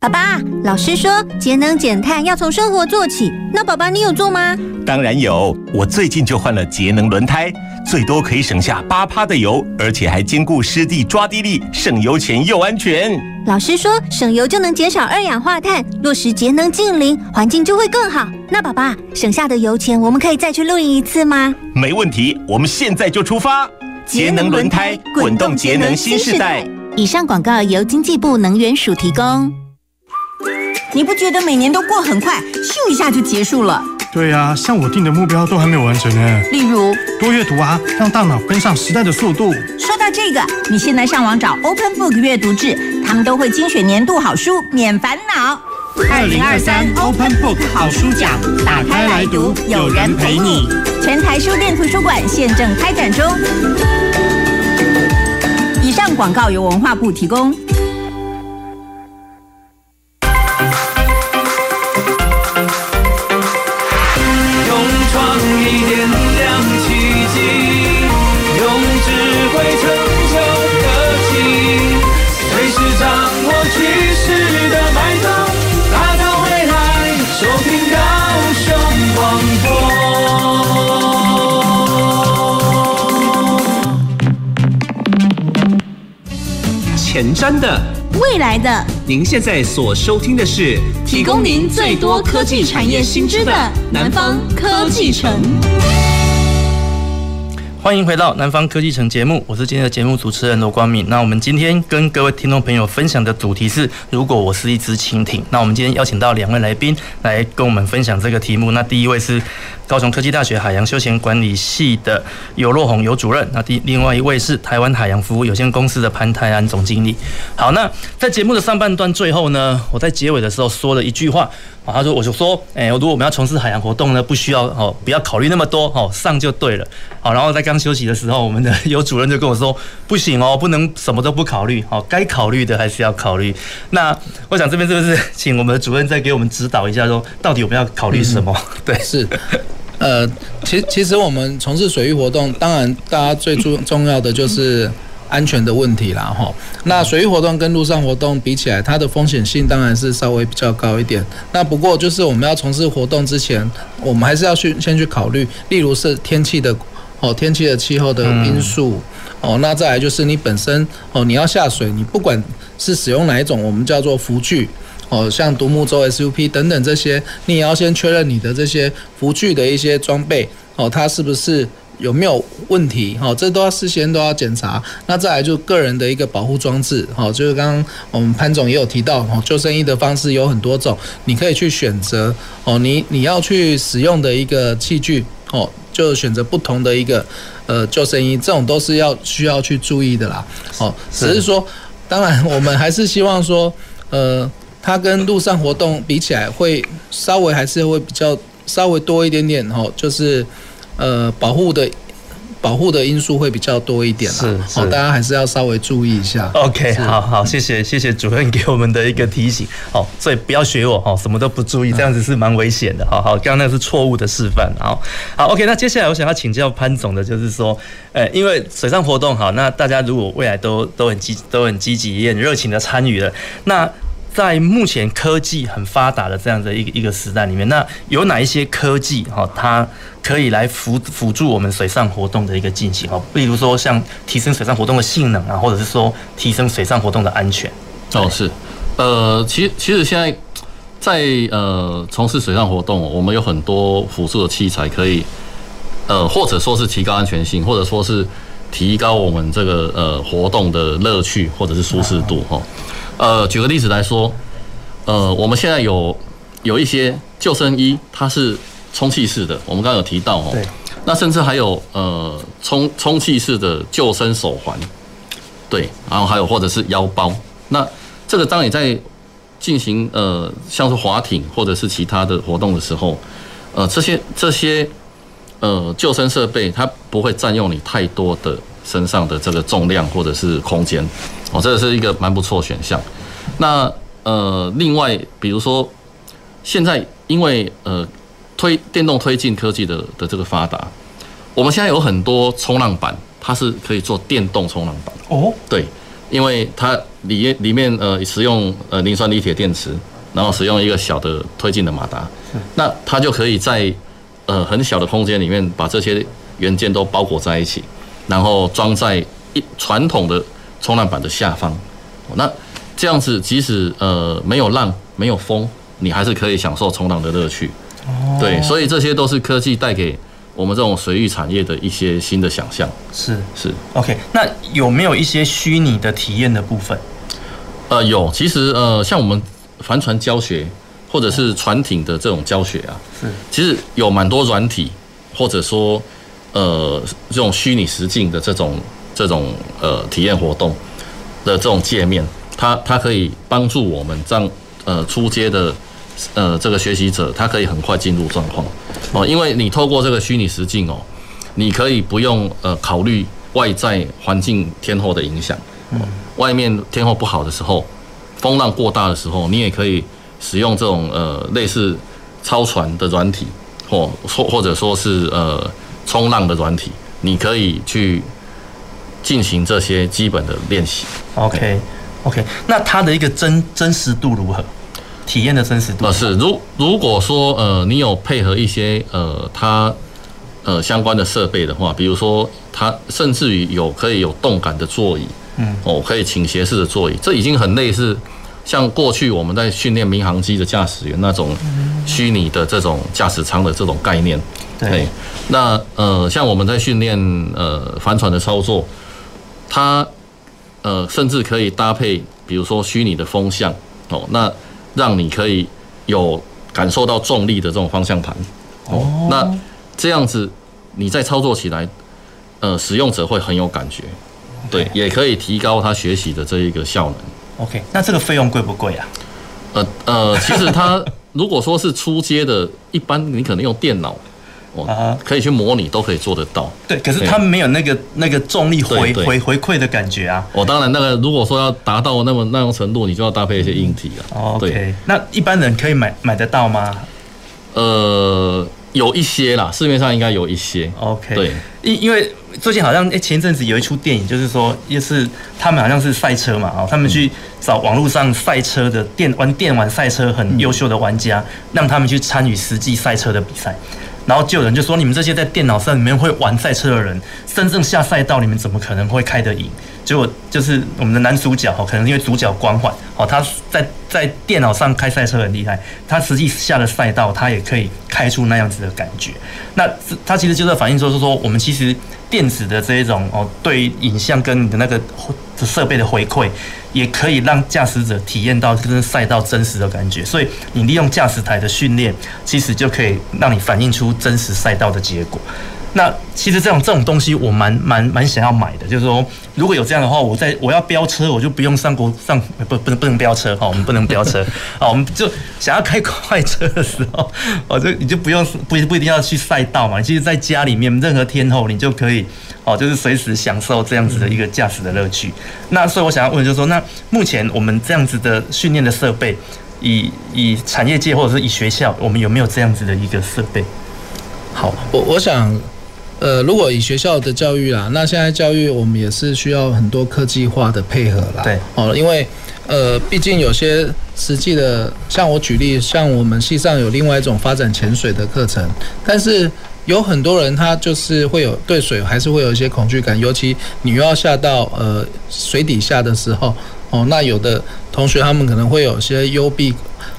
D: 爸爸，老师说节能减碳要从生活做起，那爸爸你有做吗？
E: 当然有，我最近就换了节能轮胎，最多可以省下八趴的油，而且还兼顾湿地抓地力，省油钱又安全。
D: 老师说省油就能减少二氧化碳，落实节能净零，环境就会更好。那爸爸省下的油钱，我们可以再去露营一次吗？
E: 没问题，我们现在就出发。节能轮胎，滚动节能新时代。
D: 以上广告由经济部能源署提供。
F: 你不觉得每年都过很快，咻一下就结束了？
G: 对呀，像我定的目标都还没有完成呢。
F: 例如
G: 多阅读啊，让大脑跟上时代的速度。
F: 说到这个，你现在上网找 Open Book 阅读志，他们都会精选年度好书，免烦恼。
G: 二零二三 Open Book 好书奖，打开来读，有人陪你。
F: 全台书店图书馆现正开展中。以上广告由文化部提供。
H: 前瞻的，
F: 未来的，
H: 您现在所收听的是
F: 提供您最多科技产业新知的南方科技城。
A: 欢迎回到南方科技城节目，我是今天的节目主持人罗光敏。那我们今天跟各位听众朋友分享的主题是：如果我是一只蜻蜓。那我们今天邀请到两位来宾来跟我们分享这个题目。那第一位是。高雄科技大学海洋休闲管理系的游若鸿游主任，那第另外一位是台湾海洋服务有限公司的潘泰安总经理。好，那在节目的上半段最后呢，我在结尾的时候说了一句话啊，他说我就说，哎，如果我们要从事海洋活动呢，不需要哦，不要考虑那么多哦，上就对了。好，然后在刚休息的时候，我们的游主任就跟我说，不行哦，不能什么都不考虑，好，该考虑的还是要考虑。那我想这边是不是请我们的主任再给我们指导一下，说到底我们要考虑什么？对，
B: 是。呃，其其实我们从事水域活动，当然大家最重 重要的就是安全的问题啦，哈。那水域活动跟陆上活动比起来，它的风险性当然是稍微比较高一点。那不过就是我们要从事活动之前，我们还是要去先去考虑，例如是天气的哦，天气的气候的因素哦。那再来就是你本身哦，你要下水，你不管是使用哪一种，我们叫做浮具。哦，像独木舟、SUP 等等这些，你也要先确认你的这些浮具的一些装备，哦，它是不是有没有问题？哦，这都要事先都要检查。那再来就个人的一个保护装置，哦，就是刚刚我们潘总也有提到，哦，救生衣的方式有很多种，你可以去选择。哦，你你要去使用的一个器具，哦，就选择不同的一个呃救生衣，这种都是要需要去注意的啦。哦，只是说，当然我们还是希望说，呃。它跟路上活动比起来，会稍微还是会比较稍微多一点点哦，就是呃保护的保护的因素会比较多一点啦。是是，大家还是要稍微注意一下。
A: OK，好好，谢谢谢谢主任给我们的一个提醒。好，所以不要学我哦，什么都不注意，这样子是蛮危险的。好好，刚刚那是错误的示范。好，好 OK，那接下来我想要请教潘总的，就是说，呃，因为水上活动好，那大家如果未来都都很积都很积极也很热情的参与了，那在目前科技很发达的这样的一个一个时代里面，那有哪一些科技哈，它可以来辅辅助我们水上活动的一个进行哈？比如说像提升水上活动的性能啊，或者是说提升水上活动的安全。
C: 哦，是，呃，其实其实现在在呃从事水上活动，我们有很多辅助的器材可以，呃，或者说是提高安全性，或者说是提高我们这个呃活动的乐趣或者是舒适度哈。呃，举个例子来说，呃，我们现在有有一些救生衣，它是充气式的，我们刚刚有提到哦。对。那甚至还有呃充充气式的救生手环，对，然后还有或者是腰包。那这个当你在进行呃像是划艇或者是其他的活动的时候，呃，这些这些呃救生设备它不会占用你太多的身上的这个重量或者是空间。哦，这个是一个蛮不错选项。那呃，另外比如说，现在因为呃推电动推进科技的的这个发达，我们现在有很多冲浪板，它是可以做电动冲浪板。哦，对。因为它里里面呃使用呃磷酸锂铁电池，然后使用一个小的推进的马达，那它就可以在呃很小的空间里面把这些元件都包裹在一起，然后装在一传统的冲浪板的下方。那这样子，即使呃没有浪、没有风，你还是可以享受冲浪的乐趣。哦，对，所以这些都是科技带给我们这种水域产业的一些新的想象。
A: 是
C: 是
A: ，OK。那有没有一些虚拟的体验的部分？
C: 呃，有。其实呃，像我们帆船教学或者是船艇的这种教学啊，是，其实有蛮多软体，或者说呃这种虚拟实境的这种这种呃体验活动的这种界面。它它可以帮助我们让呃出街的呃这个学习者，他可以很快进入状况哦，因为你透过这个虚拟实境哦，你可以不用呃考虑外在环境天候的影响，嗯，外面天候不好的时候，风浪过大的时候，你也可以使用这种呃类似超船的软体，或或或者说是呃冲浪的软体，你可以去进行这些基本的练习。
A: OK。OK，那它的一个真真实度如何？体验的真实度？
C: 呃，是如如果说呃，你有配合一些呃，它呃相关的设备的话，比如说它甚至于有可以有动感的座椅，嗯，哦，可以倾斜式的座椅，这已经很类似像过去我们在训练民航机的驾驶员那种虚拟的这种驾驶舱的这种概念。对，那呃，像我们在训练呃帆船的操作，它。呃，甚至可以搭配，比如说虚拟的风向哦，那让你可以有感受到重力的这种方向盘哦，那这样子你在操作起来，呃，使用者会很有感觉，对，也可以提高他学习的这一个效能。
A: OK，那这个费用贵不贵啊？
C: 呃呃，其实它 如果说是初阶的，一般你可能用电脑。哦，可以去模拟，都可以做得到。
A: 对，可是它没有那个那个重力回回回馈的感觉啊。
C: 哦，当然，那个如果说要达到那么那种程度，你就要搭配一些硬体啊。
A: 哦，OK，那一般人可以买买得到吗？
C: 呃，有一些啦，市面上应该有一些。
A: OK，对，因因为最近好像诶，前阵子有一出电影，就是说也是他们好像是赛车嘛，哦，他们去找网络上赛车的电玩电玩赛车很优秀的玩家，让他们去参与实际赛车的比赛。然后就有人就说：“你们这些在电脑上里面会玩赛车的人，真正下赛道，你们怎么可能会开得赢？”结果就是我们的男主角哦，可能因为主角光环哦，他在在电脑上开赛车很厉害，他实际下了赛道，他也可以开出那样子的感觉。那他其实就在反映说，是说我们其实电子的这一种哦，对影像跟你的那个设备的回馈。也可以让驾驶者体验到跟赛道真实的感觉，所以你利用驾驶台的训练，其实就可以让你反映出真实赛道的结果。那其实这种这种东西，我蛮蛮蛮想要买的。就是说，如果有这样的话，我在我要飙车，我就不用上国上不不能不能飙车哈，我们不能飙车啊，我们就想要开快车的时候，哦，就你就不用不不一定要去赛道嘛，其实在家里面任何天候，你就可以哦，就是随时享受这样子的一个驾驶的乐趣。那所以我想要问，就是说，那目前我们这样子的训练的设备，以以产业界或者是以学校，我们有没有这样子的一个设备？
B: 好，我我想。呃，如果以学校的教育啦，那现在教育我们也是需要很多科技化的配合啦。
A: 对，
B: 哦，因为呃，毕竟有些实际的，像我举例，像我们系上有另外一种发展潜水的课程，但是有很多人他就是会有对水还是会有一些恐惧感，尤其你又要下到呃水底下的时候，哦，那有的同学他们可能会有些幽闭。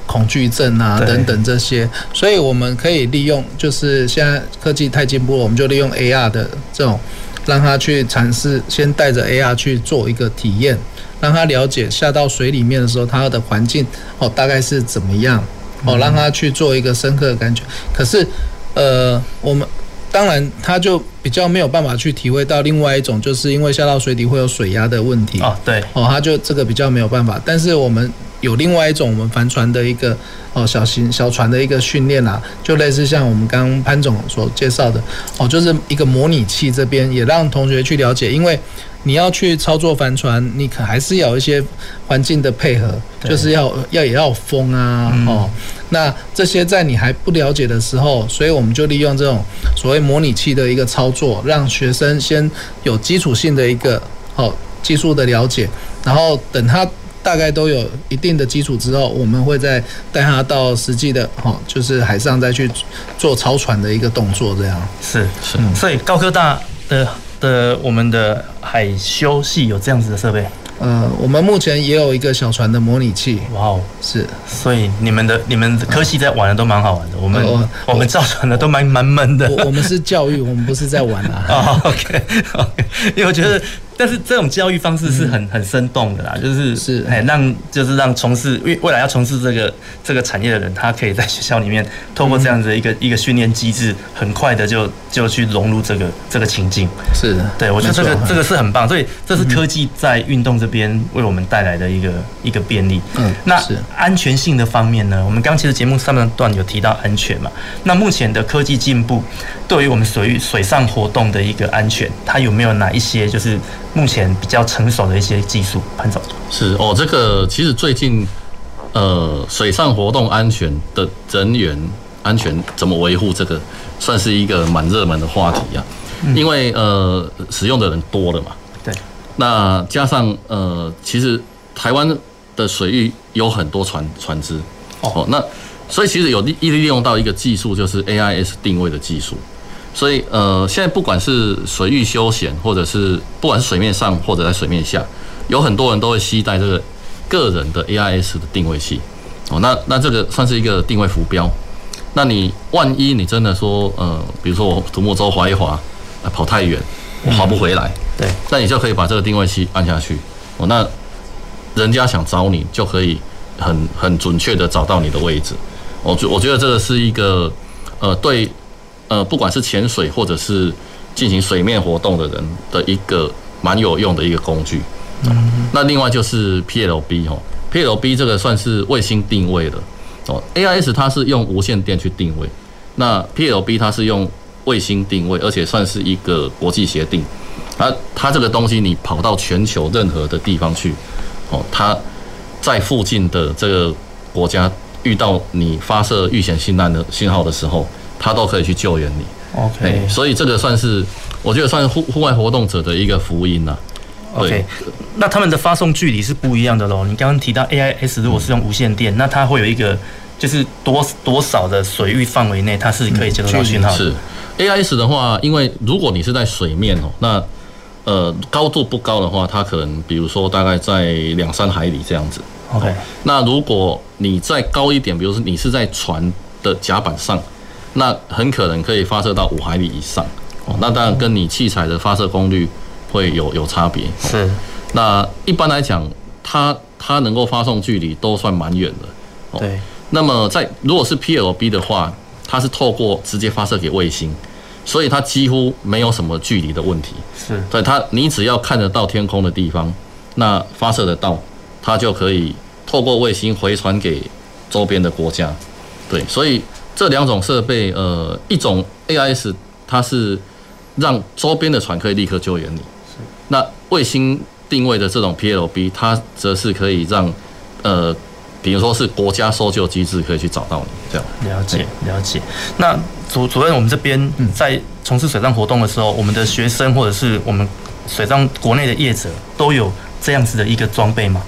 B: 恐惧症啊，等等这些，所以我们可以利用，就是现在科技太进步了，我们就利用 AR 的这种，让他去尝试，先带着 AR 去做一个体验，让他了解下到水里面的时候，它的环境哦大概是怎么样，哦让他去做一个深刻的感觉。可是，呃，我们当然他就比较没有办法去体会到另外一种，就是因为下到水底会有水压的问题。
A: 哦，对，
B: 哦他就这个比较没有办法，但是我们。有另外一种我们帆船的一个哦小型小船的一个训练啦，就类似像我们刚刚潘总所介绍的哦，就是一个模拟器这边也让同学去了解，因为你要去操作帆船，你可还是要有一些环境的配合，就是要要也要风啊哦，那这些在你还不了解的时候，所以我们就利用这种所谓模拟器的一个操作，让学生先有基础性的一个哦。技术的了解，然后等他大概都有一定的基础之后，我们会再带他到实际的哈，就是海上再去做操船的一个动作，这样
A: 是是，所以高科大的的我们的海修系有这样子的设备。
B: 呃，我们目前也有一个小船的模拟器。
A: 哇哦，
B: 是，
A: 所以你们的你们科系在玩的都蛮好玩的。我们我，我们造船的都蛮蛮闷的。
B: 我我们是教育，我们不是在玩啊。
A: 哦，OK OK，因为我觉得。但是这种教育方式是很很生动的啦，就是是哎让就是让从事未未来要从事这个这个产业的人，他可以在学校里面透过这样子的一个一个训练机制，很快的就就去融入这个这个情境。
B: 是的，
A: 对我觉得这个这个是很棒，所以这是科技在运动这边为我们带来的一个一个便利。嗯，那安全性的方面呢？我们刚其实节目上半段有提到安全嘛？那目前的科技进步对于我们水域水上活动的一个安全，它有没有哪一些就是？目前比较成熟的一些技术，潘总
C: 是哦，这个其实最近呃，水上活动安全的人员安全怎么维护，这个算是一个蛮热门的话题啊。因为呃，使用的人多了嘛，
A: 对。
C: 那加上呃，其实台湾的水域有很多船船只哦，那所以其实有利利用到一个技术，就是 AIS 定位的技术。所以，呃，现在不管是水域休闲，或者是不管是水面上或者在水面下，有很多人都会携带这个个人的 AIS 的定位器。哦，那那这个算是一个定位浮标。那你万一你真的说，呃，比如说我独木舟划一划，跑太远，我划不回来，
A: 对，
C: 那你就可以把这个定位器按下去。哦，那人家想找你，就可以很很准确的找到你的位置。我觉我觉得这个是一个，呃，对。呃，不管是潜水或者是进行水面活动的人的一个蛮有用的一个工具。嗯，那另外就是 PLB 哦，PLB 这个算是卫星定位的哦。AIS 它是用无线电去定位，那 PLB 它是用卫星定位，而且算是一个国际协定。它它这个东西你跑到全球任何的地方去，哦，它在附近的这个国家遇到你发射遇险信号的信号的时候。他都可以去救援你，OK，所以这个算是我觉得算是户户外活动者的一个福音呐。
A: OK，那他们的发送距离是不一样的喽。你刚刚提到 AIS 如果是用无线电，嗯、那它会有一个就是多多少的水域范围内它是可以接收到讯号的。
C: 是 AIS 的话，因为如果你是在水面哦，那呃高度不高的话，它可能比如说大概在两三海里这样子。
A: OK，
C: 那如果你再高一点，比如说你是在船的甲板上。那很可能可以发射到五海里以上，哦，那当然跟你器材的发射功率会有有差别。
A: 是，
C: 那一般来讲，它它能够发送距离都算蛮远的。
A: 对。
C: 那么在如果是 PLB 的话，它是透过直接发射给卫星，所以它几乎没有什么距离的问题。
A: 是。
C: 对它，你只要看得到天空的地方，那发射得到，它就可以透过卫星回传给周边的国家。对，所以。这两种设备，呃，一种 AIS，它是让周边的船可以立刻救援你。那卫星定位的这种 PLB，它则是可以让，呃，比如说是国家搜救机制可以去找到你。这样。
A: 了解，了解。那主主任，我们这边在从事水上活动的时候，我们的学生或者是我们水上国内的业者都有这样子的一个装备吗？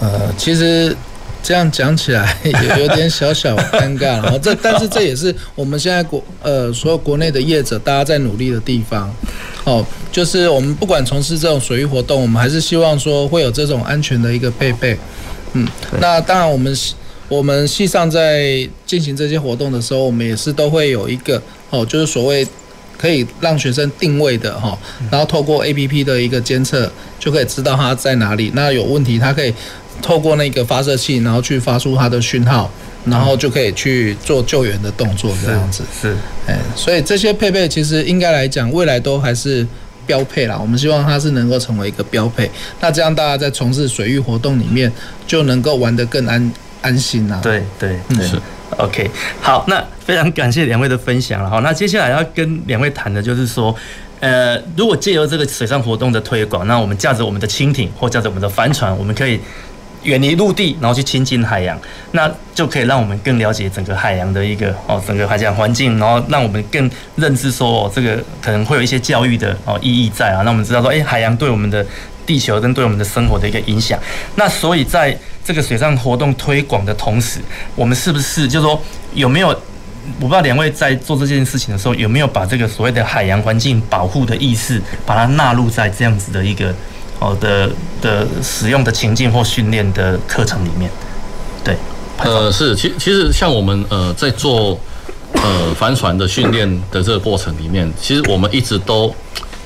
B: 呃，其实。这样讲起来也有点小小尴尬了，这 但是这也是我们现在国呃所有国内的业者大家在努力的地方，哦，就是我们不管从事这种水域活动，我们还是希望说会有这种安全的一个配备，嗯，那当然我们我们系上在进行这些活动的时候，我们也是都会有一个哦，就是所谓可以让学生定位的哈，然后透过 APP 的一个监测就可以知道他在哪里，那有问题他可以。透过那个发射器，然后去发出它的讯号，然后就可以去做救援的动作，这样子
A: 是，
B: 哎，所以这些配备其实应该来讲，未来都还是标配啦。我们希望它是能够成为一个标配，那这样大家在从事水域活动里面就能够玩得更安安心啦。
A: 对对对，是 OK。好，那非常感谢两位的分享了。好，那接下来要跟两位谈的就是说，呃，如果借由这个水上活动的推广，那我们驾着我们的蜻蜓或驾着我们的帆船，我们可以。远离陆地，然后去亲近海洋，那就可以让我们更了解整个海洋的一个哦，整个海洋环境，然后让我们更认知说哦，这个可能会有一些教育的哦意义在啊，那我们知道说，哎，海洋对我们的地球跟对我们的生活的一个影响。那所以在这个水上活动推广的同时，我们是不是就是说有没有？我不知道两位在做这件事情的时候，有没有把这个所谓的海洋环境保护的意识，把它纳入在这样子的一个。好的的使用的情境或训练的课程里面，对，
C: 呃，是，其其实像我们呃在做呃帆船的训练的这个过程里面，其实我们一直都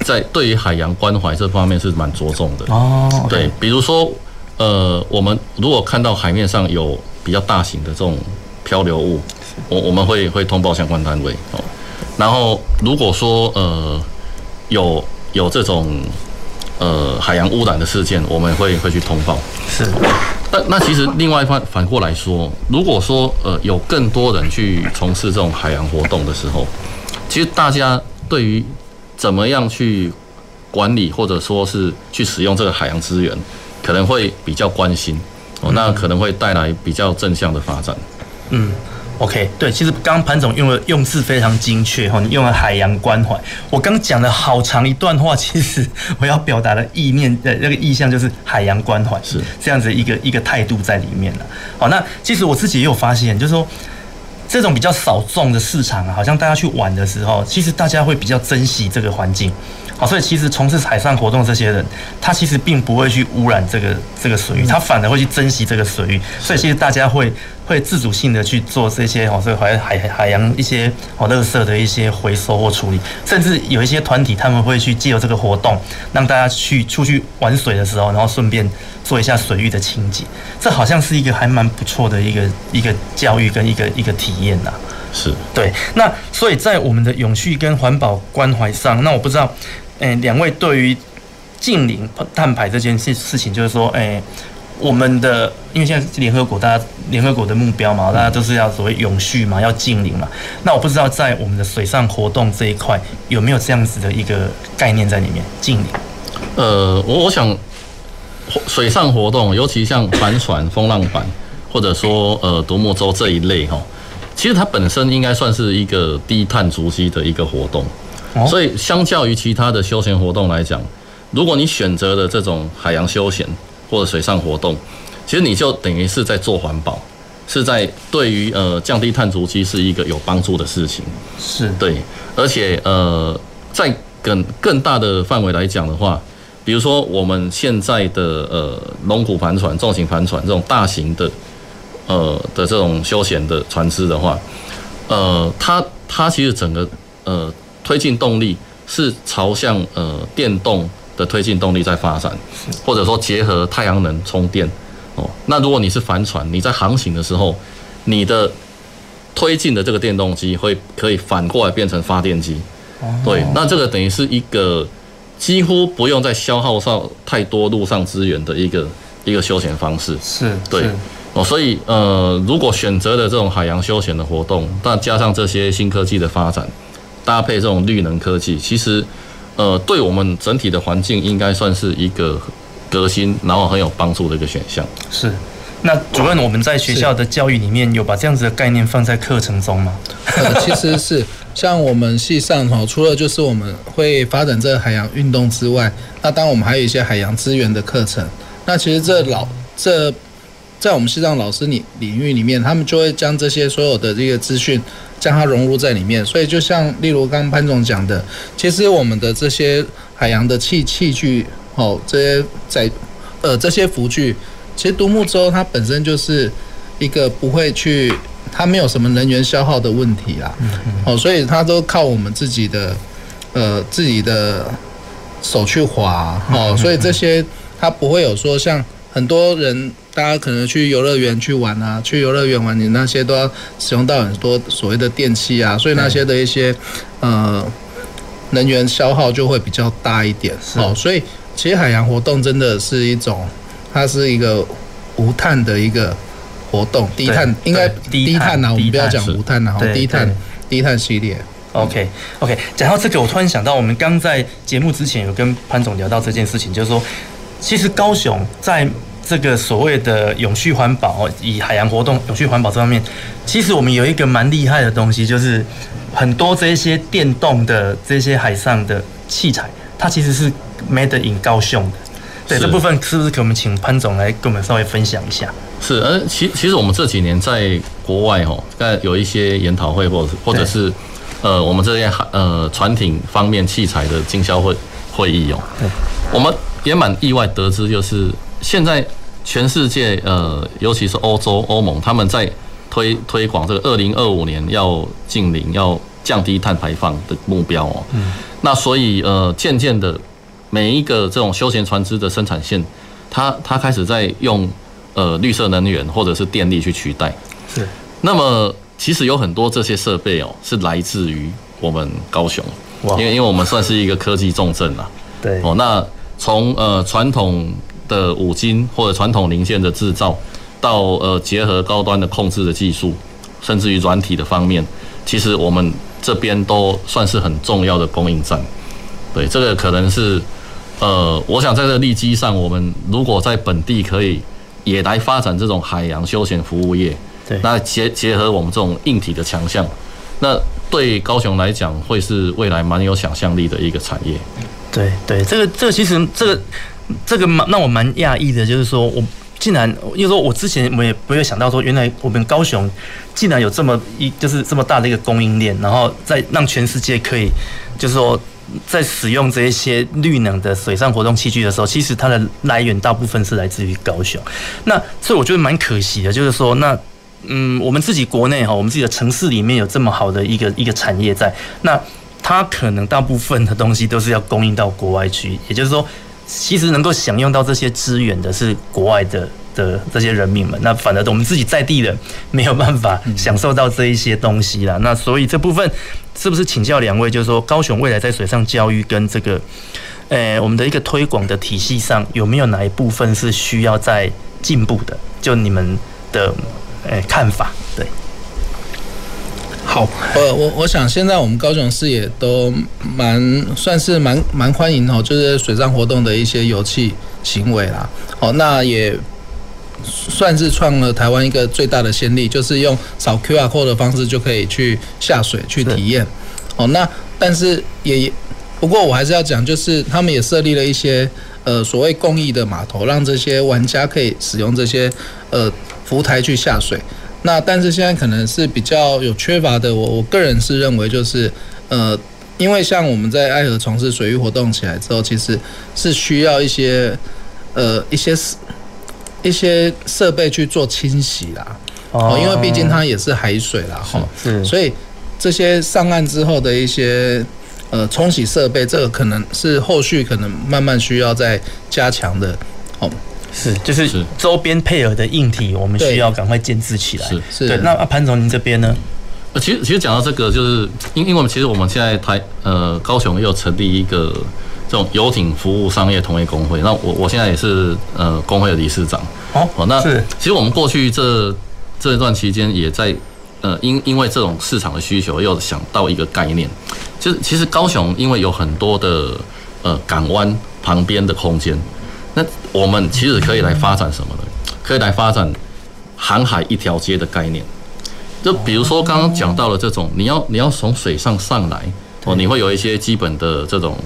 C: 在对于海洋关怀这方面是蛮着重的
A: 哦。
C: 对，比如说呃，我们如果看到海面上有比较大型的这种漂流物，我我们会会通报相关单位哦。然后如果说呃有有这种。呃，海洋污染的事件，我们会会去通报。
A: 是，
C: 那那其实另外一方反过来说，如果说呃有更多人去从事这种海洋活动的时候，其实大家对于怎么样去管理或者说是去使用这个海洋资源，可能会比较关心哦，那可能会带来比较正向的发展。
A: 嗯。OK，对，其实刚刚潘总用了用字非常精确哈，你用了海洋关怀。我刚讲了好长一段话，其实我要表达的意念的那个意向就是海洋关怀，
C: 是
A: 这样子一个一个态度在里面了。好，那其实我自己也有发现，就是说这种比较少众的市场啊，好像大家去玩的时候，其实大家会比较珍惜这个环境。好，所以其实从事海上活动这些人，他其实并不会去污染这个这个水域，他反而会去珍惜这个水域。所以其实大家会会自主性的去做这些哦，这个海海海洋一些哦垃圾的一些回收或处理，甚至有一些团体他们会去借由这个活动，让大家去出去玩水的时候，然后顺便做一下水域的清洁。这好像是一个还蛮不错的一个一个教育跟一个一个体验呐。
C: 是
A: 对。那所以在我们的永续跟环保关怀上，那我不知道。诶，两位对于净零碳排这件事事情，就是说，诶，我们的因为现在联合国，大家联合国的目标嘛，大家都是要所谓永续嘛，要近零嘛。那我不知道在我们的水上活动这一块有没有这样子的一个概念在里面，近零。
C: 呃，我我想，水上活动，尤其像帆船、风浪板，或者说呃独木舟这一类哈，其实它本身应该算是一个低碳足迹的一个活动。所以，相较于其他的休闲活动来讲，如果你选择了这种海洋休闲或者水上活动，其实你就等于是在做环保，是在对于呃降低碳足迹是一个有帮助的事情。
A: 是
C: 对，而且呃，在更更大的范围来讲的话，比如说我们现在的呃龙骨帆船、重型帆船这种大型的呃的这种休闲的船只的话，呃，它它其实整个呃。推进动力是朝向呃电动的推进动力在发展，或者说结合太阳能充电哦。那如果你是帆船，你在航行的时候，你的推进的这个电动机会可以反过来变成发电机。对，那这个等于是一个几乎不用再消耗上太多路上资源的一个一个休闲方式。
A: 是，
C: 对哦。所以呃，如果选择了这种海洋休闲的活动，那加上这些新科技的发展。搭配这种绿能科技，其实，呃，对我们整体的环境应该算是一个革新，然后很有帮助的一个选项。
A: 是，那主任，我们在学校的教育里面有把这样子的概念放在课程中吗？
B: 呃，其实是像我们系上哈，除了就是我们会发展这个海洋运动之外，那当然我们还有一些海洋资源的课程。那其实这老这在我们系上老师领领域里面，他们就会将这些所有的这个资讯。将它融入在里面，所以就像例如刚刚潘总讲的，其实我们的这些海洋的器器具，哦，这些在呃这些浮具，其实独木舟它本身就是一个不会去，它没有什么能源消耗的问题啦，哦，所以它都靠我们自己的呃自己的手去划，哦，所以这些它不会有说像很多人。大家可能去游乐园去玩啊，去游乐园玩，你那些都要使用到很多所谓的电器啊，所以那些的一些呃能源消耗就会比较大一点。哦，所以其实海洋活动真的是一种，它是一个无碳的一个活动，低碳应该低碳呐，我们不要讲无碳呐，好，低碳低碳系列。
A: OK OK，讲到这个，我突然想到，我们刚在节目之前有跟潘总聊到这件事情，就是说，其实高雄在这个所谓的永续环保，以海洋活动永续环保这方面，其实我们有一个蛮厉害的东西，就是很多这些电动的这些海上的器材，它其实是 made in 高雄的。对，这部分是不是可我们请潘总来跟我们稍微分享一下？
C: 是，而其其实我们这几年在国外哈，在有一些研讨会，或者或者是呃，我们这些呃船艇方面器材的经销会会议哦，对，我们也蛮意外得知，就是。现在全世界呃，尤其是欧洲欧盟，他们在推推广这个二零二五年要净零，要降低碳排放的目标哦。嗯。那所以呃，渐渐的，每一个这种休闲船只的生产线，它它开始在用呃绿色能源或者是电力去取代。是。那么其实有很多这些设备哦，是来自于我们高雄，因为因为我们算是一个科技重镇啦。对。哦，那从呃传统。的五金或者传统零件的制造，到呃结合高端的控制的技术，甚至于软体的方面，其实我们这边都算是很重要的供应站。对，这个可能是呃，我想在这个利基上，我们如果在本地可以也来发展这种海洋休闲服务业，对，那结结合我们这种硬体的强项，那对高雄来讲，会是未来蛮有想象力的一个产业。
A: 对对，这个这个其实这个。这个蛮让我蛮讶异的，就是说我竟然，因为说我之前我也不会想到说，原来我们高雄竟然有这么一就是这么大的一个供应链，然后再让全世界可以，就是说在使用这一些绿能的水上活动器具的时候，其实它的来源大部分是来自于高雄。那所以我觉得蛮可惜的，就是说那嗯，我们自己国内哈，我们自己的城市里面有这么好的一个一个产业在，那它可能大部分的东西都是要供应到国外去，也就是说。其实能够享用到这些资源的是国外的的这些人民们，那反而我们自己在地的没有办法享受到这一些东西啦。那所以这部分是不是请教两位，就是说高雄未来在水上教育跟这个，呃，我们的一个推广的体系上，有没有哪一部分是需要再进步的？就你们的呃看法，对。
B: 好，呃，我我想现在我们高雄市也都蛮算是蛮蛮欢迎哦，就是水上活动的一些游憩行为啦。好，那也算是创了台湾一个最大的先例，就是用扫 QR code 的方式就可以去下水去体验。哦，那但是也不过我还是要讲，就是他们也设立了一些呃所谓公益的码头，让这些玩家可以使用这些呃浮台去下水。那但是现在可能是比较有缺乏的，我我个人是认为就是，呃，因为像我们在爱河从事水域活动起来之后，其实是需要一些呃一些一些设备去做清洗啦，哦，因为毕竟它也是海水啦，哈，是，所以这些上岸之后的一些呃冲洗设备，这个可能是后续可能慢慢需要再加强的，哦。
A: 是，就是周边配合的硬体，我们需要赶快建置起来。是是。对，那啊潘总，您这边呢？
C: 呃，其实其实讲到这个，就是因因为我们其实我们现在台呃高雄又成立一个这种游艇服务商业同业工会，那我我现在也是呃工会的理事长。哦哦，那是其实我们过去这这一段期间也在呃因因为这种市场的需求，又想到一个概念，就是其实高雄因为有很多的呃港湾旁边的空间。那我们其实可以来发展什么呢？可以来发展航海一条街的概念。就比如说刚刚讲到了这种，你要你要从水上上来哦，你会有一些基本的这种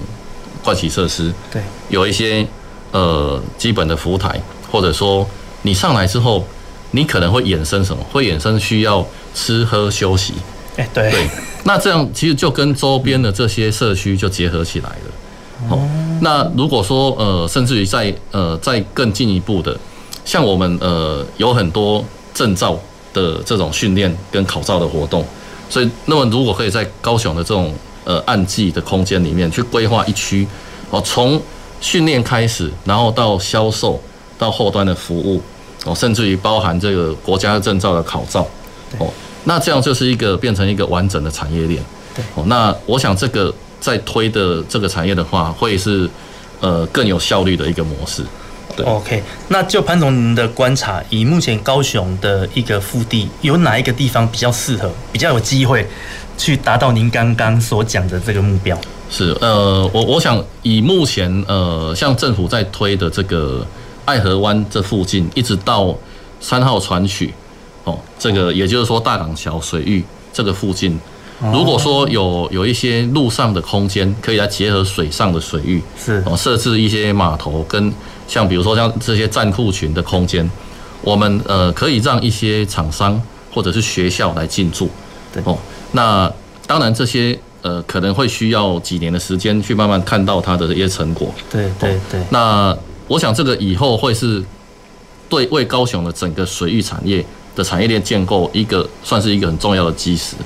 C: 盥洗设施，对，有一些呃基本的浮台，或者说你上来之后，你可能会衍生什么？会衍生需要吃喝休息。
A: 哎，对对，
C: 那这样其实就跟周边的这些社区就结合起来了。哦，那如果说呃，甚至于在呃，再更进一步的，像我们呃，有很多证照的这种训练跟考照的活动，所以那么如果可以在高雄的这种呃暗记的空间里面去规划一区，哦，从训练开始，然后到销售，到后端的服务，哦，甚至于包含这个国家证照的考照，哦，那这样就是一个变成一个完整的产业链。对，哦，那我想这个。在推的这个产业的话，会是呃更有效率的一个模式。对
A: ，OK。那就潘总您的观察，以目前高雄的一个腹地，有哪一个地方比较适合、比较有机会去达到您刚刚所讲的这个目标？
C: 是呃，我我想以目前呃，像政府在推的这个爱河湾这附近，一直到三号船曲，哦，这个也就是说大港桥水域这个附近，如果说有有一些陆上的空间，可以来结合水上的水域，
A: 是
C: 哦，设置一些码头跟像比如说像这些战库群的空间，我们呃可以让一些厂商或者是学校来进驻，
A: 对
C: 哦，那当然这些。呃，可能会需要几年的时间去慢慢看到它的一些成果。
A: 对对对。
C: 那我想这个以后会是对为高雄的整个水域产业的产业链建构一个算是一个很重要的基石。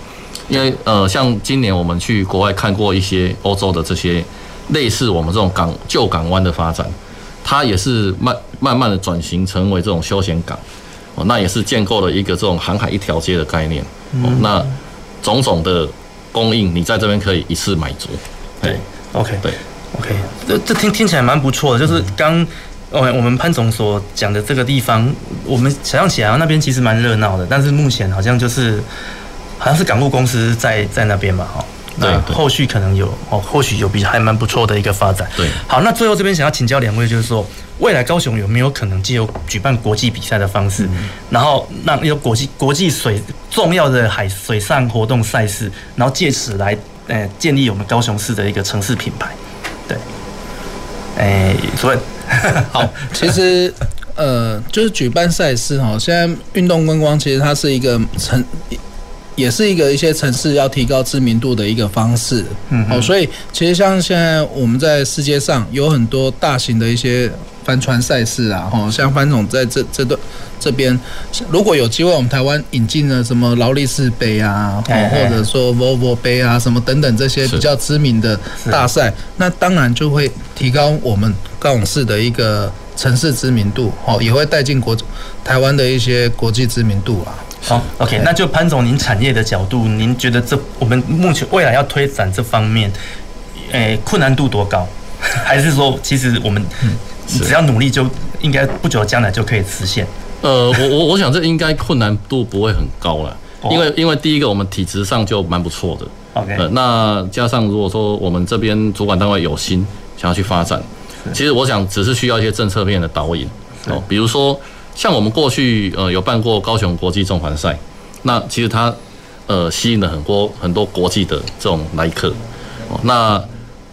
C: 因为呃，像今年我们去国外看过一些欧洲的这些类似我们这种港旧港湾的发展，它也是慢慢慢的转型成为这种休闲港。哦，那也是建构了一个这种航海一条街的概念。哦，那种种的。供应你在这边可以一次满足，
A: 对，OK，
C: 对
A: ，OK，这这听听起来蛮不错的。就是刚，我我们潘总所讲的这个地方，我们想象起来那边其实蛮热闹的，但是目前好像就是好像是港务公司在在那边嘛，哈。那，后续可能有哦，或许有比还蛮不错的一个发展。
C: 对，
A: 好，那最后这边想要请教两位，就是说。未来高雄有没有可能借由举办国际比赛的方式，然后让有国际国际水重要的海水上活动赛事，然后借此来呃建立我们高雄市的一个城市品牌？对，哎，主任，
B: 好，其实呃就是举办赛事哈，现在运动观光其实它是一个城，也是一个一些城市要提高知名度的一个方式。嗯，好，所以其实像现在我们在世界上有很多大型的一些。帆船赛事啊，哦，像帆总在这这段这边，如果有机会，我们台湾引进了什么劳力士杯啊，或者说 Volvo 杯啊，什么等等这些比较知名的大赛，那当然就会提高我们高雄市的一个城市知名度，哦，也会带进国台湾的一些国际知名度啊。
A: 好，OK，那就潘总，您产业的角度，您觉得这我们目前未来要推展这方面，诶，困难度多高？还是说，其实我们只要努力，就应该不久的将来就可以实现。
C: 呃，我我我想这应该困难度不会很高了，因为因为第一个我们体质上就蛮不错的。
A: OK，
C: 呃，那加上如果说我们这边主管单位有心想要去发展，其实我想只是需要一些政策面的导引。哦，比如说像我们过去呃有办过高雄国际中环赛，那其实它呃吸引了很多很多国际的这种来客哦，那。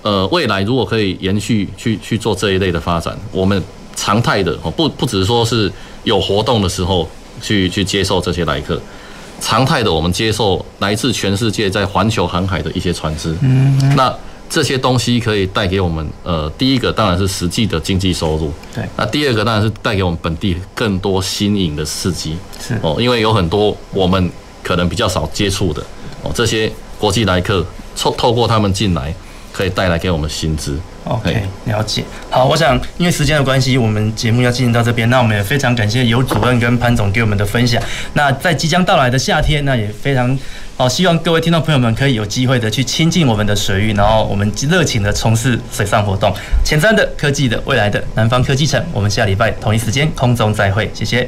C: 呃，未来如果可以延续去去做这一类的发展，我们常态的哦，不不只是说是有活动的时候去去接受这些来客，常态的我们接受来自全世界在环球航海的一些船只，嗯，那这些东西可以带给我们呃，第一个当然是实际的经济收入，
A: 对，
C: 那第二个当然是带给我们本地更多新颖的刺激，
A: 是。
C: 哦，因为有很多我们可能比较少接触的。哦，这些国际来客透透过他们进来。可以带来给我们薪资。
A: OK，了解。好，我想因为时间的关系，我们节目要进行到这边。那我们也非常感谢尤主任跟潘总给我们的分享。那在即将到来的夏天，那也非常好，希望各位听众朋友们可以有机会的去亲近我们的水域，然后我们热情的从事水上活动。前瞻的科技的未来的南方科技城，我们下礼拜同一时间空中再会，谢谢。